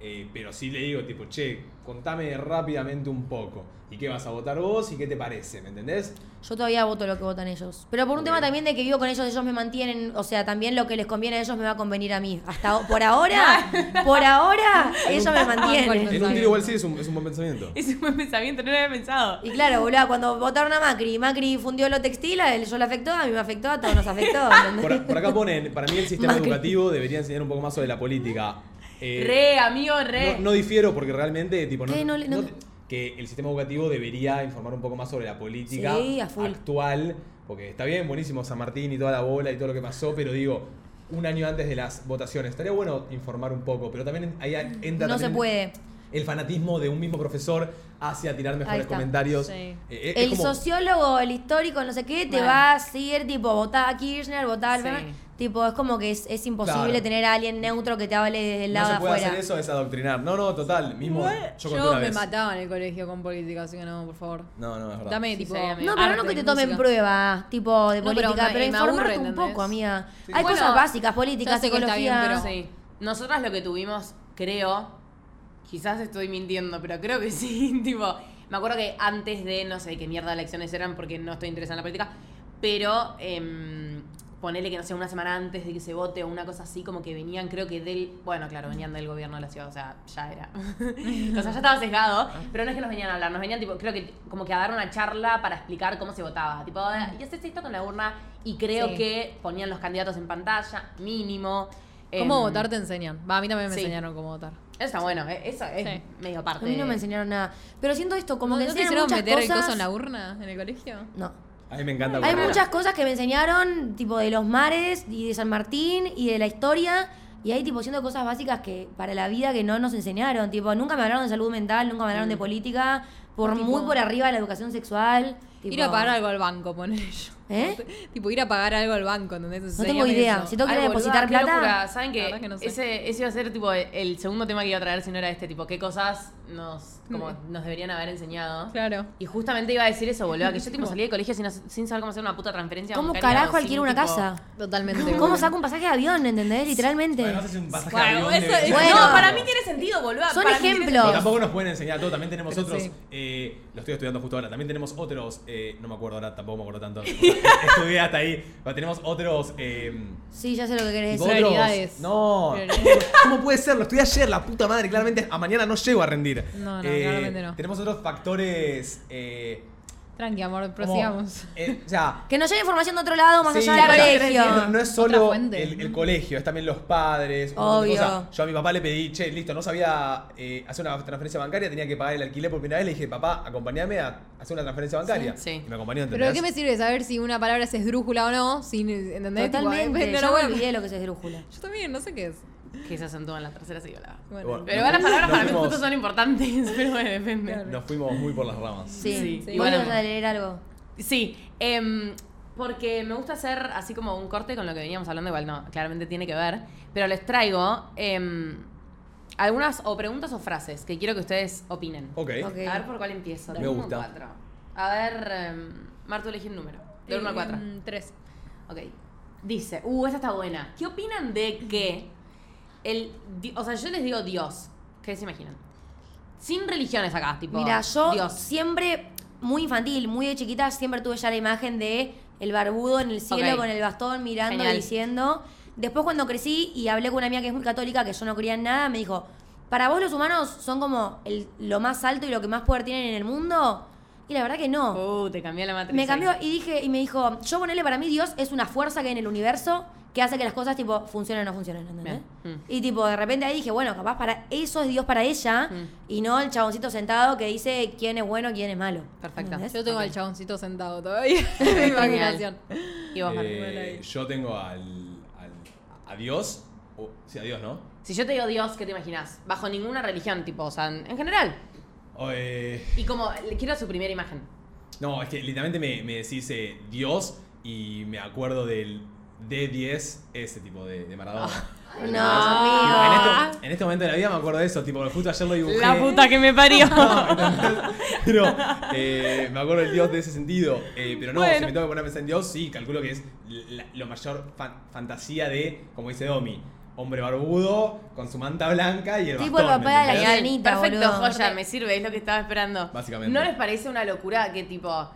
Eh, pero sí le digo, tipo, che, contame rápidamente un poco. ¿Y qué vas a votar vos y qué te parece? ¿Me entendés? Yo todavía voto lo que votan ellos. Pero por un tema también de que vivo con ellos, ellos me mantienen, o sea, también lo que les conviene a ellos me va a convenir a mí. Hasta por ahora, por ahora, ellos me mantienen. En un tiro igual sí es un, es un buen pensamiento. Es un buen pensamiento, no lo había pensado. Y claro, boludo, cuando votaron a Macri, Macri fundió lo textil, a él yo le afectó, a mí me afectó, a todos nos afectó. Por, por acá ponen, para mí el sistema Macri. educativo debería enseñar un poco más sobre la política. Eh, Re, amigo, re. No, no difiero porque realmente, tipo, no, ¿Qué? No le- no- no- que el sistema educativo debería informar un poco más sobre la política Sí, actual. Porque está bien, buenísimo San Martín y toda la bola y todo lo que pasó, pero digo, un año antes de las votaciones, estaría bueno informar un poco, pero también ahí entra no se también puede. el fanatismo de un mismo profesor hacia tirar mejores comentarios. Sí. Eh, es El como- sociólogo, el histórico, no sé qué, te Bueno. va a decir, tipo, votá a Kirchner, votá al Sí. Tipo, es como que es, es imposible Claro. tener a alguien neutro que te hable desde el no lado se de puede afuera. hacer eso, es adoctrinar. No, no, total. Mismo, yo conté Yo una me vez. mataba en el colegio con política, así que no, por favor. No, no, es verdad. Dame, Sí, tipo. sería medio- No, pero arte, no que te música. tomen prueba, tipo, de No, pero política, me- pero, me aburre, informarte un ¿entendés? poco, amiga. Sí. Hay Bueno, cosas básicas, política, ya sé que está bien, psicología. pero- Sí. Nosotras lo que tuvimos, creo, quizás estoy mintiendo, pero creo que sí, tipo, me acuerdo que antes de, no sé qué mierda de elecciones eran porque no estoy interesada en la política, pero em, ponele que no sé, una semana antes de que se vote o una cosa así, como que venían, creo que del, bueno, claro, venían del gobierno de la ciudad, o sea, ya era. o sea, ya estaba sesgado, pero no es que nos venían a hablar, nos venían tipo, creo que como que a dar una charla para explicar cómo se votaba, tipo, y haces esto con la urna y creo Sí. que ponían los candidatos en pantalla, mínimo. ¿Cómo Em, votar te enseñan? Va, a mí también me sí. enseñaron cómo votar. Eso está bueno, eh, eso es Sí. medio A parte. mí no me enseñaron nada. Pero siento esto, como ¿No, que ¿no te hicieron meter el coso en la urna en el colegio? No. A mí me encanta. Hay muchas cosas que me enseñaron, tipo de los mares y de San Martín y de la historia. Y hay tipo siendo cosas básicas que para la vida que no nos enseñaron. Tipo, nunca me hablaron de salud mental, nunca me hablaron de política. Por Tipo- muy por arriba de la educación sexual. tipo- Ir a pagar algo al banco, poner yo. ¿Eh? tipo, ir a pagar algo al banco, ¿entendés? No tengo idea. Si tengo que boluda, depositar plata. ¿Saben que, verdad que no sé. ese, ese iba a ser tipo el segundo tema que iba a traer si no era este, tipo, qué cosas nos, como, Mm. nos deberían haber enseñado? Claro. Y justamente iba a decir eso, boludo, que yo tipo salí de colegio sin, sin saber cómo hacer una puta transferencia ¿Cómo bancaria carajo sin, una tipo- casa? Totalmente. ¿Cómo saco un pasaje de avión, entendés? Literalmente. Un pasaje Bueno, de avión eso de- es- Bueno. no, para mí tiene sentido, boludo. Son para mí tiene ejemplos. Pero tampoco nos pueden enseñar todo. También tenemos Pero otros. sí. eh, lo estoy estudiando justo ahora. También tenemos otros. eh, no me acuerdo ahora, tampoco me acuerdo tanto. Estudié hasta ahí. Pero tenemos otros. eh, Sí, ya sé lo que querés tipo decir. otros- Prioridades. No. Prioridades. ¿Cómo puede ser? Lo estudié ayer, la puta madre. Claramente a mañana no llego a rendir. Eh, No, no, claramente no. Tenemos otros factores. eh, Tranqui, amor, como, prosigamos. eh, o sea, Que nos llegue información de otro lado más Sí, allá del claro, colegio. No, no es solo el, el colegio, es también los padres. Obvio. Yo a mi papá le pedí, che, listo, no sabía eh, hacer una transferencia bancaria, tenía que pagar el alquiler por primera vez. Le dije, papá, acompáñame a hacer una transferencia bancaria. Sí. Y me acompañó, Pero ¿de ¿entendés? qué me sirve saber si una palabra es esdrújula o no? Sin, ¿Entendés? Tipo, Totalmente. ay, no yo lo me voy a- olvidé lo que es esdrújula. Yo también, no sé qué es. Que se acentúa en la tercera sílaba. Bueno, Bueno. Pero igual las palabras para mí justo son importantes, pero me depende. Claro. Nos fuimos muy por las ramas. Sí. Sí. ¿Vos Igual ibas amo. a leer algo? Sí, em, porque me gusta hacer así como un corte con lo que veníamos hablando, igual no, claramente tiene que ver, pero les traigo em, algunas o preguntas o frases que quiero que ustedes opinen. Ok. Ok. A ver por cuál empiezo. Me uno gusta. cuatro. A ver, em, Martu, elegí un número. Del 1 al 4. Mm, Tres. Ok. Dice, uh, esta está buena. ¿Qué opinan de que el. O sea, yo les digo Dios. ¿Qué se imaginan? Sin religiones acá, tipo. Mira, yo Dios. siempre, muy infantil, muy de chiquita, siempre tuve ya la imagen de el barbudo en el cielo con el bastón mirando Genial. y diciendo. Después cuando crecí y hablé con una amiga que es muy católica, que yo no creía en nada, me dijo, ¿para vos los humanos son como el- lo más alto y lo que más poder tienen en el mundo? Y la verdad que no. Uh, te cambió la matriz. Me cambió y dije y me dijo, yo ponerle para mí Dios es una fuerza que hay en el universo que hace que las cosas tipo funcionen o no funcionen, ¿entendés? Mm. Y tipo, de repente ahí dije, bueno, capaz para eso es Dios para ella Mm. y no el chaboncito sentado que dice quién es bueno, quién es malo. Perfecto. ¿entendés? Yo tengo al chaboncito sentado todavía. en mi imaginación. Y vos. Eh, yo tengo al, al- a Dios. o- sí, a Dios, ¿no? Si yo te digo Dios, ¿qué te imaginas? Bajo ninguna religión, tipo, o sea, en en general. Eh, Y como, quiero su primera imagen. no, es que literalmente me, me decís eh, Dios y me acuerdo del D10, ese tipo de, de Maradona. No, En amigo. este, en este momento de la vida me acuerdo de eso, tipo, justo ayer lo dibujé. La puta que me parió. Pero eh, me acuerdo del Dios de ese sentido. Eh, pero no, Bueno. si me tengo que poner a pensar en Dios, sí, calculo que es la, lo mayor fan- fantasía de, como dice Domi, hombre barbudo, con su manta blanca y el Tipo el papá de la. Sirenita, Perfecto, boludo. joya, me sirve, es lo que estaba esperando. Básicamente. ¿No les parece una locura que tipo,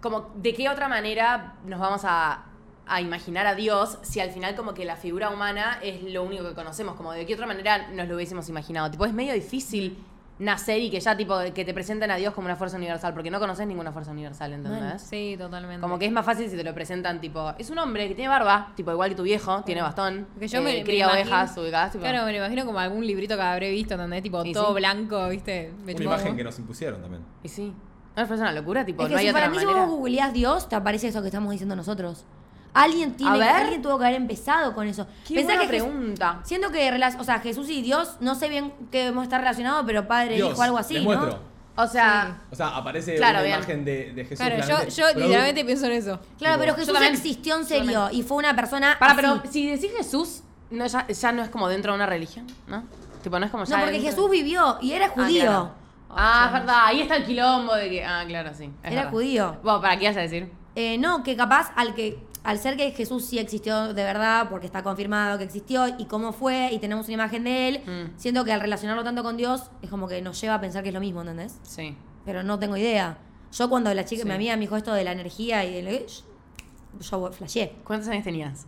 como, de qué otra manera nos vamos a, a imaginar a Dios si al final como que la figura humana es lo único que conocemos? Como de qué otra manera nos lo hubiésemos imaginado. Tipo, es medio difícil nacer y que ya tipo, que te presenten a Dios como una fuerza universal, porque no conoces ninguna fuerza universal, ¿entendés? Sí, totalmente. Como que es más fácil si te lo presentan, tipo, es un hombre que tiene barba, tipo, igual que tu viejo, tiene bastón, Que yo eh, me, me cría imagino- ovejas, ubicás, tipo. Claro, me lo imagino como algún librito que habré visto, donde tipo Y todo sí. blanco, ¿viste? Me Una imagen que nos impusieron también. Y sí. ¿No parece una locura? Tipo, Es que no hay si otra para mí si manera. vos googleás Dios, te aparece eso que estamos diciendo nosotros. Alguien tiene alguien tuvo que haber empezado con eso. Qué Pensá buena que pregunta. Siento que, o sea, Jesús y Dios, no sé bien qué hemos estar relacionados, pero padre, Dios, hijo, algo así, les ¿no? muestro. O sea, O sea, aparece Claro, una bien. imagen de, de Jesús. Claro, yo, literalmente pienso en eso. Claro, Tipo, pero Jesús también. existió en serio y fue una persona para, así. pero si decís Jesús, no, ya, ya no es como dentro de una religión, ¿no? Tipo, no es como ya. No, porque dentro- Jesús vivió y era Ah, judío. claro. Ah, es verdad, ahí está el quilombo de que. Ah, claro, sí. Era verdad. judío. Bueno, ¿para qué ibas a decir? Eh, no, que capaz al que al ser que Jesús sí existió de verdad, porque está confirmado que existió y cómo fue y tenemos una imagen de él, Mm. siento que al relacionarlo tanto con Dios es como que nos lleva a pensar que es lo mismo, ¿entendés? Sí. Pero no tengo idea. Yo cuando la chica, Sí. mi amiga me dijo esto de la energía y de lo yo flasheé. ¿Cuántos años tenías?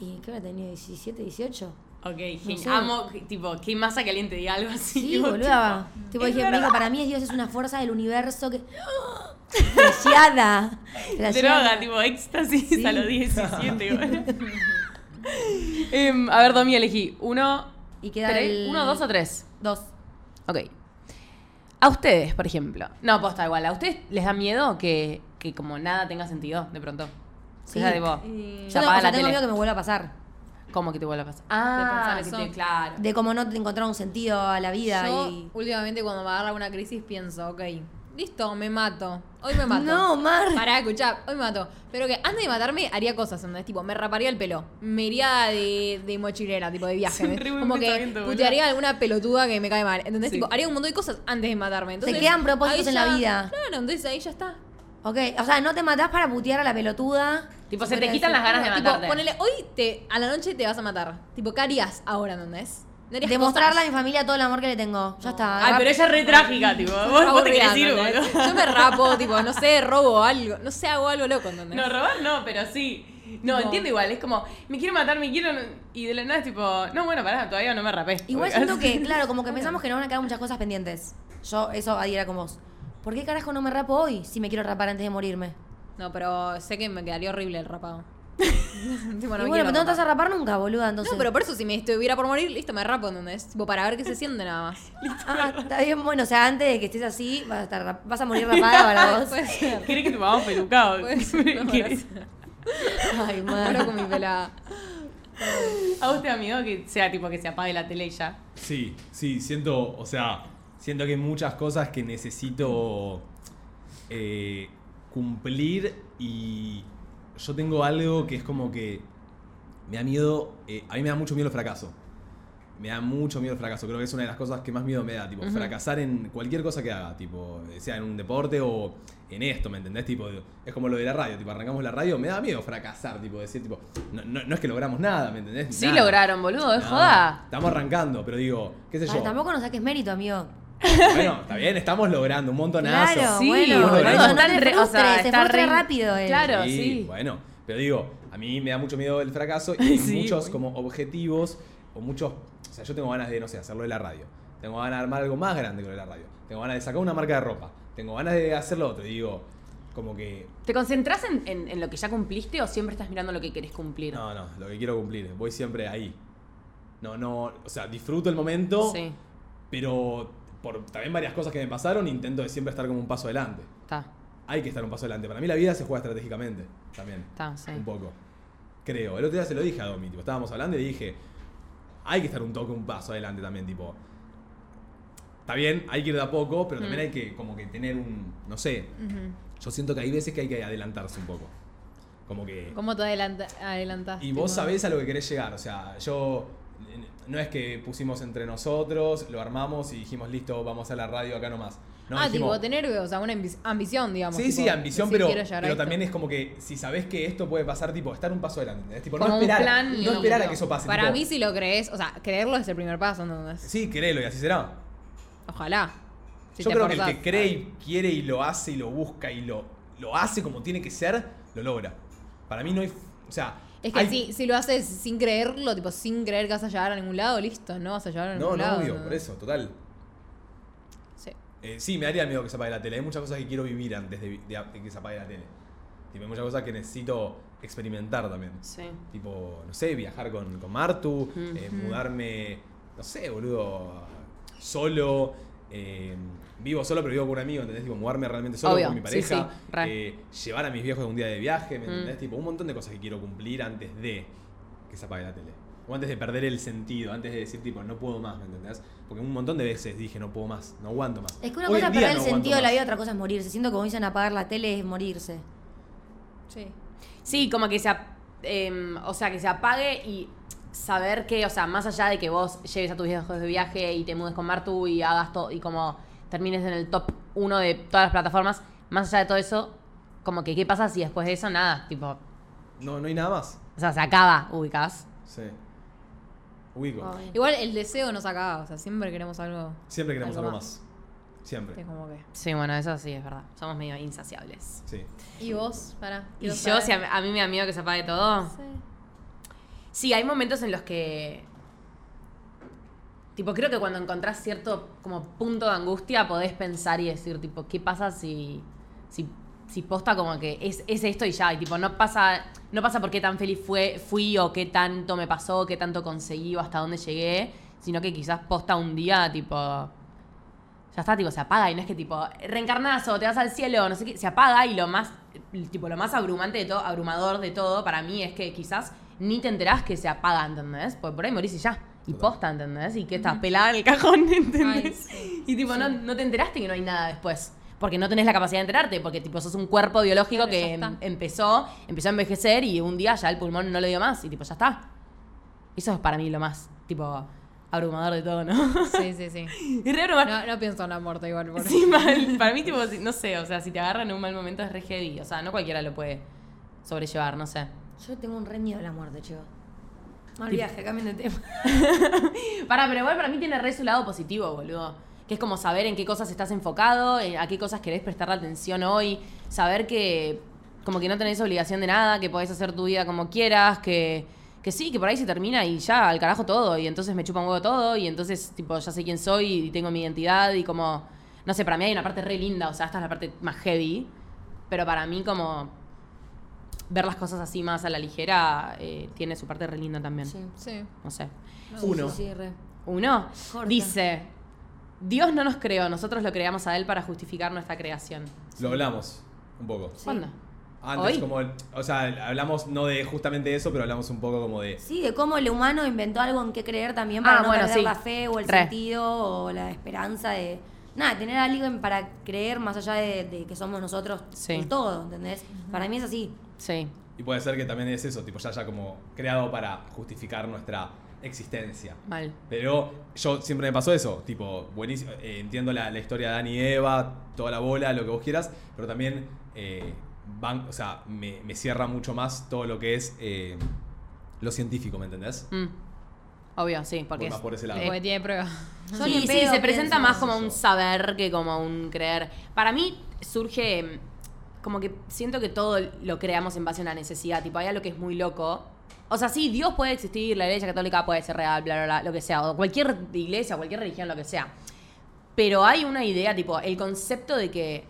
¿Y qué hora tenía? ¿17, 18? Ok, No sé. amo, tipo, qué masa que alguien te diga algo así. Sí, tipo, boluda. Tipo, es dije, para mí es Dios es una fuerza del universo que... Flasheada. Droga, tipo éxtasis Sí. a los 17, boludo. Em, a ver, Domi, elegí. Uno, Y queda tres- el- uno, dos o tres. Dos. Ok. A ustedes, por ejemplo. No, posta igual. ¿A ustedes les da miedo que, que como nada tenga sentido de pronto? Sí. O sea, tipo, Y- se Yo tengo, apaga o sea, la tengo tele. miedo que me vuelva a pasar. ¿Cómo que te vuelve a pasar? Ah, pensar que eso. te- claro. De cómo no te encontrar un sentido a la vida Yo y... últimamente cuando me agarra una crisis pienso, ok, listo, me mato. Hoy me mato. No, Mar. Pará, escuchá, hoy me mato. Pero que antes de matarme haría cosas, ¿entendés? Tipo, me raparía el pelo. Me iría de, de mochilera, tipo de viaje. Como que putearía alguna pelotuda que me cae mal. ¿Entendés? Sí. Tipo, haría un montón de cosas antes de matarme. Entonces, quedan propósitos en la vida. Claro, entonces ahí ya está. Ok, o sea, no te matás para putear a la pelotuda. Tipo, se te quitan decir. las ganas de tipo, matarte. ponele, hoy te, a la noche te vas a matar. Tipo, ¿qué harías ahora, ¿entendés? ¿No harías Demostrarle a mi familia todo el amor que le tengo. Ya está. Ay, pero ella es re trágica, tipo. Vos, vos te querés ir, boludo. Yo me rapo, tipo, no sé, robo algo. No sé, hago algo loco, ¿entendés? No, robar no, pero sí. No, No. entiendo igual. Es como, me quiero matar, me quiero. Y de la nada es tipo, no, bueno, pará, todavía no me rapé. Igual siento que, claro, como que pensamos que nos van a quedar muchas cosas pendientes. Yo, eso adhiera con vos. ¿Por qué carajo no me rapo hoy si me quiero rapar antes de morirme? No, pero sé que me quedaría horrible el rapado. Tipo, y bueno, pero no te vas a rapar. nunca, boluda, entonces. No, pero por eso si me estuviera por morir, listo, me rapo, ¿entendés? Tipo, para ver qué se siente nada más. Ah, está bien, bueno, o sea, antes de que estés así, vas a, estar, vas a morir rapada para vos. ¿Querés que te pongamos pelucado? Ay, man. con mi pelada. ¿A vos te da miedo que sea tipo que se apague la tele y ya? Sí, sí, siento, o sea, siento que hay muchas cosas que necesito eh, cumplir y yo tengo algo que es como que me da miedo, eh, a mí me da mucho miedo el fracaso. Me da mucho miedo el fracaso, creo que es una de las cosas que más miedo me da, tipo, fracasar en cualquier cosa que haga, tipo, sea en un deporte o en esto, ¿me entendés? Tipo, es como lo de la radio, tipo, arrancamos la radio, me da miedo fracasar, tipo, decir, tipo, no, no- no es que logramos nada, ¿me entendés? Sí Nada. lograron, boludo, es No, joda. Estamos arrancando, pero digo, qué sé Ay, yo. tampoco nos saques mérito, amigo. Bueno, está bien, estamos logrando un montonazo. Claro, Sí, bueno, boludo, no, está te re- o sea, se está re- rápido él. Claro. Sí, sí. bueno, pero digo, a mí me da mucho miedo el fracaso y hay Sí, muchos como objetivos o muchos, o sea, yo tengo ganas de, no sé, hacerlo de la radio. Tengo ganas de armar algo más grande con la radio. Tengo ganas de sacar una marca de ropa. Tengo ganas de hacer lo otro. Digo, como que, ¿Te concentras en, en- en lo que ya cumpliste o siempre estás mirando lo que querés cumplir? no, no, lo que quiero cumplir. Voy siempre ahí. No, no, o sea, disfruto el momento, Sí, pero por también varias cosas que me pasaron, intento de siempre estar como un paso adelante. está, Hay que estar un paso adelante. Para mí la vida se juega estratégicamente también. está, sí. Un poco. Creo. El otro día se lo dije a Domi, tipo, estábamos hablando y le dije, hay que estar un toque, un paso adelante también, tipo. Está bien, hay que ir de a poco, pero también Mm. hay que como que tener un, no sé, yo siento que hay veces que hay que adelantarse un poco. Como que... ¿Cómo te adelanta, adelantaste? Y vos sabés a lo que querés llegar, o sea, yo... No es que pusimos entre nosotros, lo armamos y dijimos, listo, vamos a la radio acá nomás. No, ah, dijimos, tipo, tener o sea, una ambi- ambición, digamos. Sí, tipo, sí, ambición, decir, pero, pero también es como que si sabés que esto puede pasar, tipo, estar un paso adelante. ¿entendés? Tipo, no un esperar, plan no esperar a que eso pase. Para tipo, mí, si lo crees, o sea, creerlo es el primer paso, entonces. Sí, créelo y así será. Ojalá. Si Yo creo que el que cree y quiere y lo hace y lo busca y lo, lo hace como tiene que ser, lo logra. Para mí no hay. O sea. Es que hay- si, si lo haces sin creerlo, tipo, sin creer que vas a llegar a ningún lado, listo, no vas a llegar a ningún No, no, lado. obvio, por eso, total. Sí. Eh, sí, me daría miedo que se apague la tele. Hay muchas cosas que quiero vivir antes de, de- de que se apague la tele. Tipo, hay muchas cosas que necesito experimentar también. Sí. Tipo, no sé, viajar con, con Martu, eh, mudarme, no sé, boludo, solo. eh, vivo solo, pero vivo con un amigo, ¿entendés? Tipo, mudarme realmente solo Obvio, con mi sí, pareja. sí, re. eh, llevar a mis viejos un día de viaje, ¿me Mm. entendés? Tipo, un montón de cosas que quiero cumplir antes de que se apague la tele. O antes de perder el sentido, antes de decir, tipo, no puedo más, ¿me entendés? Porque un montón de veces dije, no puedo más, no aguanto más. Es que una Hoy cosa es perder el no sentido de la vida, otra cosa es morirse. Siento que como dicen apagar la tele es morirse. Sí. Sí, como que se, ap- em, o sea, que se apague y saber que, o sea, más allá de que vos lleves a tus viejos de viaje y te mudes con Martu y hagas todo y como termines en el top uno de todas las plataformas, más allá de todo eso, como que qué pasa si después de eso nada, tipo, No, no hay nada más. o sea, se acaba, ubicás. Sí. Ubico. Ay. Igual el deseo nos acaba, o sea, siempre queremos algo. Siempre queremos Algo algo más. más. Siempre. Es como que. Sí, bueno, eso sí es verdad. Somos medio insaciables. Sí. ¿Y vos? Para. Y yo, si a, a mí me da miedo que se apague todo. Sí. Sí, hay momentos en los que. Tipo, creo que cuando encontrás cierto como punto de angustia podés pensar y decir, tipo, ¿qué pasa si. si, si posta como que es, es esto y ya? Y tipo, no pasa. No pasa por qué tan feliz fue, fui o qué tanto me pasó, qué tanto conseguí o hasta dónde llegué. Sino que quizás posta un día, tipo. Ya está, tipo, se apaga y no es que tipo, reencarnás o te vas al cielo, no sé qué, se apaga y lo más, tipo, lo más abrumante de todo, abrumador de todo para mí es que quizás ni te enterás que se apaga, ¿entendés? Porque por ahí morís y ya. Y Total. posta, ¿entendés? Y que estás pelada en el cajón, ¿entendés? Ay, sí. Y tipo, no, no te enteraste que no hay nada después. Porque no tenés la capacidad de enterarte, porque tipo sos un cuerpo biológico Claro, que em- empezó, empezó a envejecer y un día ya el pulmón no lo dio más y tipo, ya está. Eso es para mí lo más, tipo, abrumador de todo, ¿no? Sí, sí, sí. Es re abrumador. No, no pienso en la muerte igual. Por Sí, mal. Para mí, tipo, no sé, o sea, si te agarran en un mal momento es re heavy. O sea, no cualquiera lo puede sobrellevar, no sé. Yo tengo un re miedo a la muerte, chicos. Mal viaje, cambien de tema. Para, pero igual para mí tiene re su lado positivo, boludo. Que es como saber en qué cosas estás enfocado, eh, a qué cosas querés prestar atención hoy, saber que como que no tenés obligación de nada, que podés hacer tu vida como quieras, que, que sí, que por ahí se termina y ya, al carajo todo, y entonces me chupa un huevo todo, y entonces tipo ya sé quién soy y tengo mi identidad y como, no sé, para mí hay una parte re linda, o sea, esta es la parte más heavy, pero para mí como ver las cosas así más a la ligera eh, tiene su parte re linda también. Sí. Sí. No sé. Uno. Sí, sí, re. Uno Corta. dice, Dios no nos creó, nosotros lo creamos a Él para justificar nuestra creación. Lo hablamos un poco. ¿Cuándo? Antes ¿Hoy? como, o sea, hablamos no de justamente eso, pero hablamos un poco como de Sí, de cómo el humano inventó algo en qué creer también para Ah, no bueno, perder sí. la fe o el Re. sentido o la esperanza de. Nada, tener algo en- para creer más allá de, de que somos nosotros Sí. en todo, ¿entendés? Para mí es así. Sí. y puede ser que también es eso, tipo ya ya como creado para justificar nuestra existencia. Mal. Pero yo siempre me pasó eso, tipo, buenísimo, eh, entiendo la, la historia de Dani y Eva, toda la bola, lo que vos quieras, pero también eh, van, o sea, me, me cierra mucho más todo lo que es eh, lo científico, ¿me entendés? Mm. Obvio, sí, porque es- por ese lado. eh, Porque tiene Sí, sí, se presenta más eso. como un saber que como un creer. Para mí surge como que siento que todo lo creamos en base a una necesidad. Tipo, hay algo que es muy loco. O sea, sí, Dios puede existir, la iglesia católica puede ser real, bla, bla, bla, lo que sea. O cualquier iglesia, cualquier religión, lo que sea. Pero hay una idea, tipo, el concepto de que.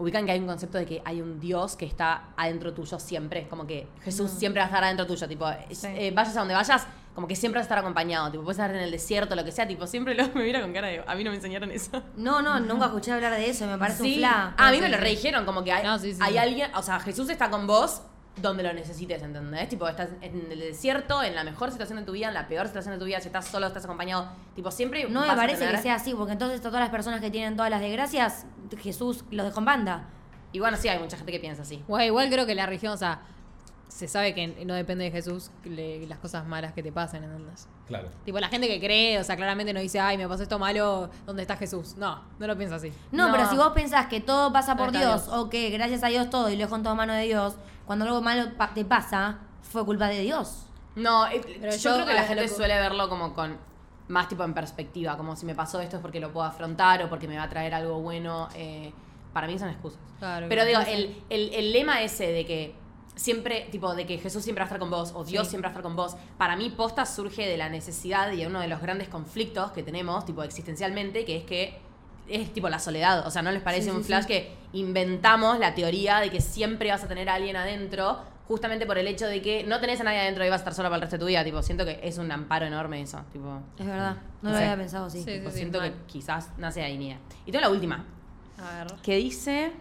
Ubican que hay un concepto de que hay un Dios que está adentro tuyo siempre. Como que Jesús siempre va a estar adentro tuyo. Tipo, es- Sí. eh, vayas a donde vayas, como que siempre vas a estar acompañado. Tipo, puedes estar en el desierto, lo que sea. Tipo, siempre lo, me mira con cara de. A mí no me enseñaron eso. No, no, nunca escuché hablar de eso, me parece Sí. un fla. Ah, a mí me lo redijeron, como que hay, No, sí, sí. hay alguien, o sea, Jesús está con vos donde lo necesites, ¿entendés? Tipo, estás en el desierto, en la mejor situación de tu vida, en la peor situación de tu vida, si estás solo, estás acompañado, tipo, siempre No me parece tener- que sea así, porque entonces todas las personas que tienen todas las desgracias, Jesús los dejó en banda. Y bueno, sí, hay mucha gente que piensa así. Bueno, igual creo que la religión, o sea, se sabe que no depende de Jesús le- las cosas malas que te pasen, ¿entendés? Claro. Tipo, la gente que cree, o sea, claramente no dice, ay, me pasó esto malo, ¿dónde está Jesús? No, no lo piensa así. No, No. pero si vos pensás que todo pasa por ¿Dónde está Dios, Dios? o que gracias a Dios todo y lo dejo en toda mano de Dios, cuando algo malo pa- te pasa, fue culpa de Dios. No, eh, Pero yo, yo, creo que la gente que- suele verlo como con más tipo en perspectiva, como si me pasó esto es porque lo puedo afrontar o porque me va a traer algo bueno. eh, para mí son excusas. Claro, Pero digo, el, el- el lema ese de que siempre, tipo, de que Jesús siempre va a estar con vos o Dios Sí. siempre va a estar con vos, para mí posta surge de la necesidad y de uno de los grandes conflictos que tenemos, tipo, existencialmente, que es que es tipo la soledad. O sea, ¿no les parece Sí, un sí. flash que inventamos la teoría de que siempre vas a tener a alguien adentro? Justamente por el hecho de que no tenés a nadie adentro y vas a estar sola para el resto de tu vida. Tipo, siento que es un amparo enorme eso. Tipo, Es verdad, no lo Sí. había pensado así. Sí. tipo, siento que mal. quizás nace ahí ni idea. Y tengo la última. A ver. Que dice.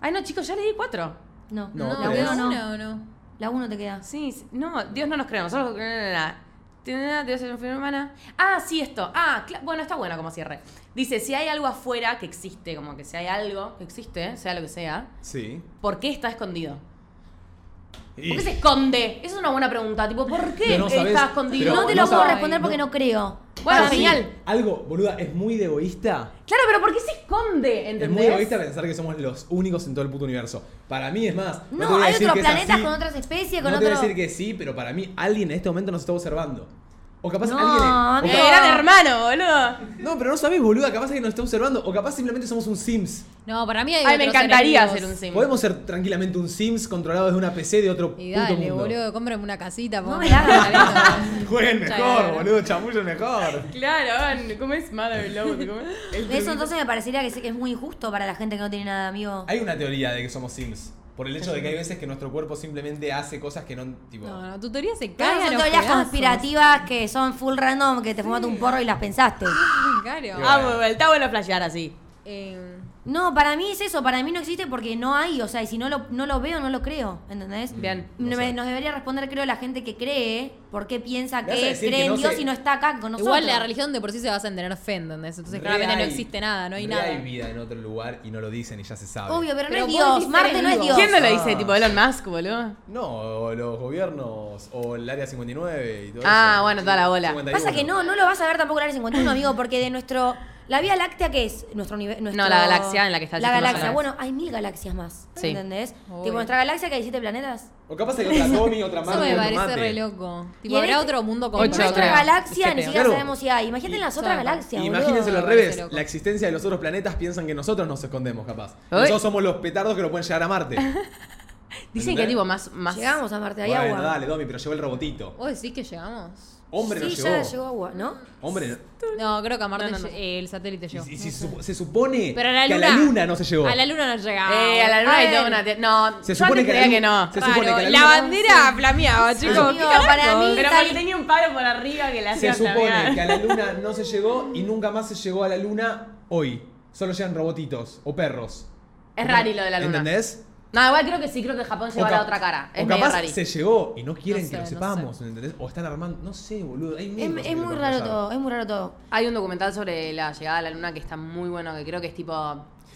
Ay, no, chicos, ya le di cuatro. No, No, la uno no. una o no. La uno te queda. Sí, sí, no, Dios no nos creó, nosotros no, no, no, no. Tiene- Dios es una figura humana. Ah, sí, esto. Ah, bueno, está bueno como cierre. Dice, si hay algo afuera que existe, como que si hay algo que existe, sea lo que sea, Sí. ¿por qué está escondido? Y- ¿Por qué se esconde? Esa es una buena pregunta. Tipo, ¿por qué no sabes- está escondido? no te no lo puedo responder porque no, creo. Bueno, genial. Algo, boluda, es muy de egoísta. Claro, pero ¿por qué se esconde? Es ¿Entendés? muy egoísta pensar que somos los únicos en todo el puto universo. Para mí es más. No, hay otros es planetas con otras especies, con no te voy a decir que sí, pero para mí alguien en este momento nos está observando. O capaz No, alguien. o capaz- Gran hermano, boludo. no, pero no sabés, boluda. Capaz alguien nos está observando. O capaz simplemente somos un Sims. No, para mí hay Ay, me encantaría ser un vivos. sim. Podemos ser tranquilamente un Sims controlado desde una PC de otro Y puto dale, mundo. boludo, cómprame una casita. No me. Jueguen mejor, boludo. Chamullo mejor. Claro, ¿cómo es Mother Love? Eso entonces me parecería que, es muy injusto para la gente que no tiene nada, amigo. Hay una teoría de que somos Sims. Por el hecho de que hay veces que nuestro cuerpo simplemente hace cosas que no. Tipo. No, no, tu teoría se cae son los teorías pedazos. conspirativas que son full random, que te fumaste un porro y las pensaste. Claro. Ah, bueno, está bueno flashear así. Eh, No, para mí es eso, para mí no existe porque no hay, o sea, y si no lo, no lo veo, no lo creo, ¿entendés? Bien. No Me- sé. Nos debería responder, creo, la gente que cree, por qué piensa Me vas a que decir cree que en no Dios y no está acá con nosotros. igual la religión de por sí se basa en tener fe, ¿entendés? Entonces Re claramente no hay- existe nada, no hay re nada. Hay vida en otro lugar y no lo dicen y ya se sabe. Obvio, pero, Pero no es vos Dios, decís Marte no es vivo. Dios. ¿Quién no lo Ah. dice? Tipo Elon Musk, boludo. No, o los gobiernos o el área 59 y todo Ah, eso. bueno, toda la bola. 51. Pasa que no, no lo vas a ver tampoco en el área 51, amigo, porque de nuestro... La Vía Láctea, que es nuestro nivel? No, la galaxia en la que está el La sistema galaxia, solar. bueno, hay mil galaxias más, Sí. ¿entendés? Tipo, nuestra galaxia que hay siete planetas. O capaz hay otra Tommy, otra Eso me otro parece Mate. re loco. Y Tipo, en habrá este- otro mundo En como Ocho, nuestra creo. galaxia Siete. ni siquiera Claro. sabemos si hay. Imagínate en las otras Claro. galaxias, boludo. Imagínenselo al parece revés. loco. La existencia de los otros planetas piensan que nosotros nos escondemos, capaz. Uy. Nosotros somos los petardos que no pueden llegar a Marte. Dicen ¿Entendés? que tipo más. más Llegamos a Marte, hay bueno, agua. dale, Domi, pero llegó el robotito. ¿Vos decís que llegamos? Hombre no sí, llegó. ya llegó agua, ¿no? Hombre no. No, creo que a Marte No, no, no. eh, el satélite Y, llegó. y si supo- se supone Pero a la que luna, a la luna no se llegó. A la luna no llegamos. Eh, a la luna hay toda una. te- No, Se yo supone antes que la creía que luna- no. se supone que Raro, la luna- bandera flameaba, chicos. Amigo, ¿Qué para mí- Pero tal- porque tenía un palo por arriba que la Se hacía supone flamear. que a la luna no se llegó y nunca más se llegó a la luna hoy. Solo llegan robotitos o perros. Es rari lo de la luna. ¿Entendés? No, igual creo que sí, creo que Japón llegó O a la otra cara. Es o medio capaz rari. se llegó y no quieren No que lo no sepamos, ¿entendés? O están armando, no sé, boludo. Hay mil Es, cosas es que muy raro pasar. todo, es muy raro todo. Hay un documental sobre la llegada a la luna que está muy bueno, que creo que es tipo.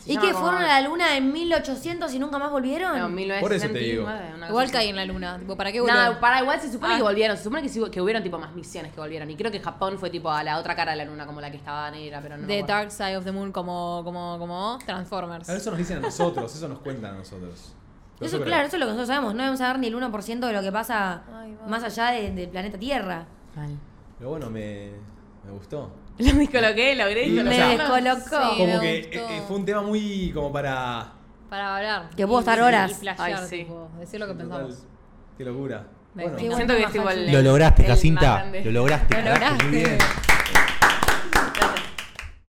¿Y llama que fueron a la luna en 1800 y nunca más volvieron? No, Por eso te 1969, Igual caí en la luna. Tipo, ¿para qué No, volver? para igual se supone Ah. que volvieron. Se supone que, sí- que hubieron tipo más misiones que volvieron. Y creo que Japón fue tipo a la otra cara de la luna, como la que estaba negra, pero no. The. Dark Side of the Moon como, como, como Transformers. Claro, eso nos dicen a nosotros, eso nos cuentan a nosotros. Pero Eso, claro, eso es lo que nosotros sabemos. No debemos saber ni el 1% de lo que pasa Ay, más allá de- del planeta Tierra. Mal. Pero bueno, me, me gustó. Lo descoloqué, logré Y, o Me sea, descolocó. Sí, Como me que gustó. eh, eh, fue un tema muy como para... Para hablar. Que puedo Y- estar horas. Y flashear, Ay, sí. tipo, decir lo que Total, pensamos. Qué locura. Me- Bueno, me Siento que es el. Lo lograste, el más Jacinta. grande. Lo lograste, Lo carajo, muy bien. lograste.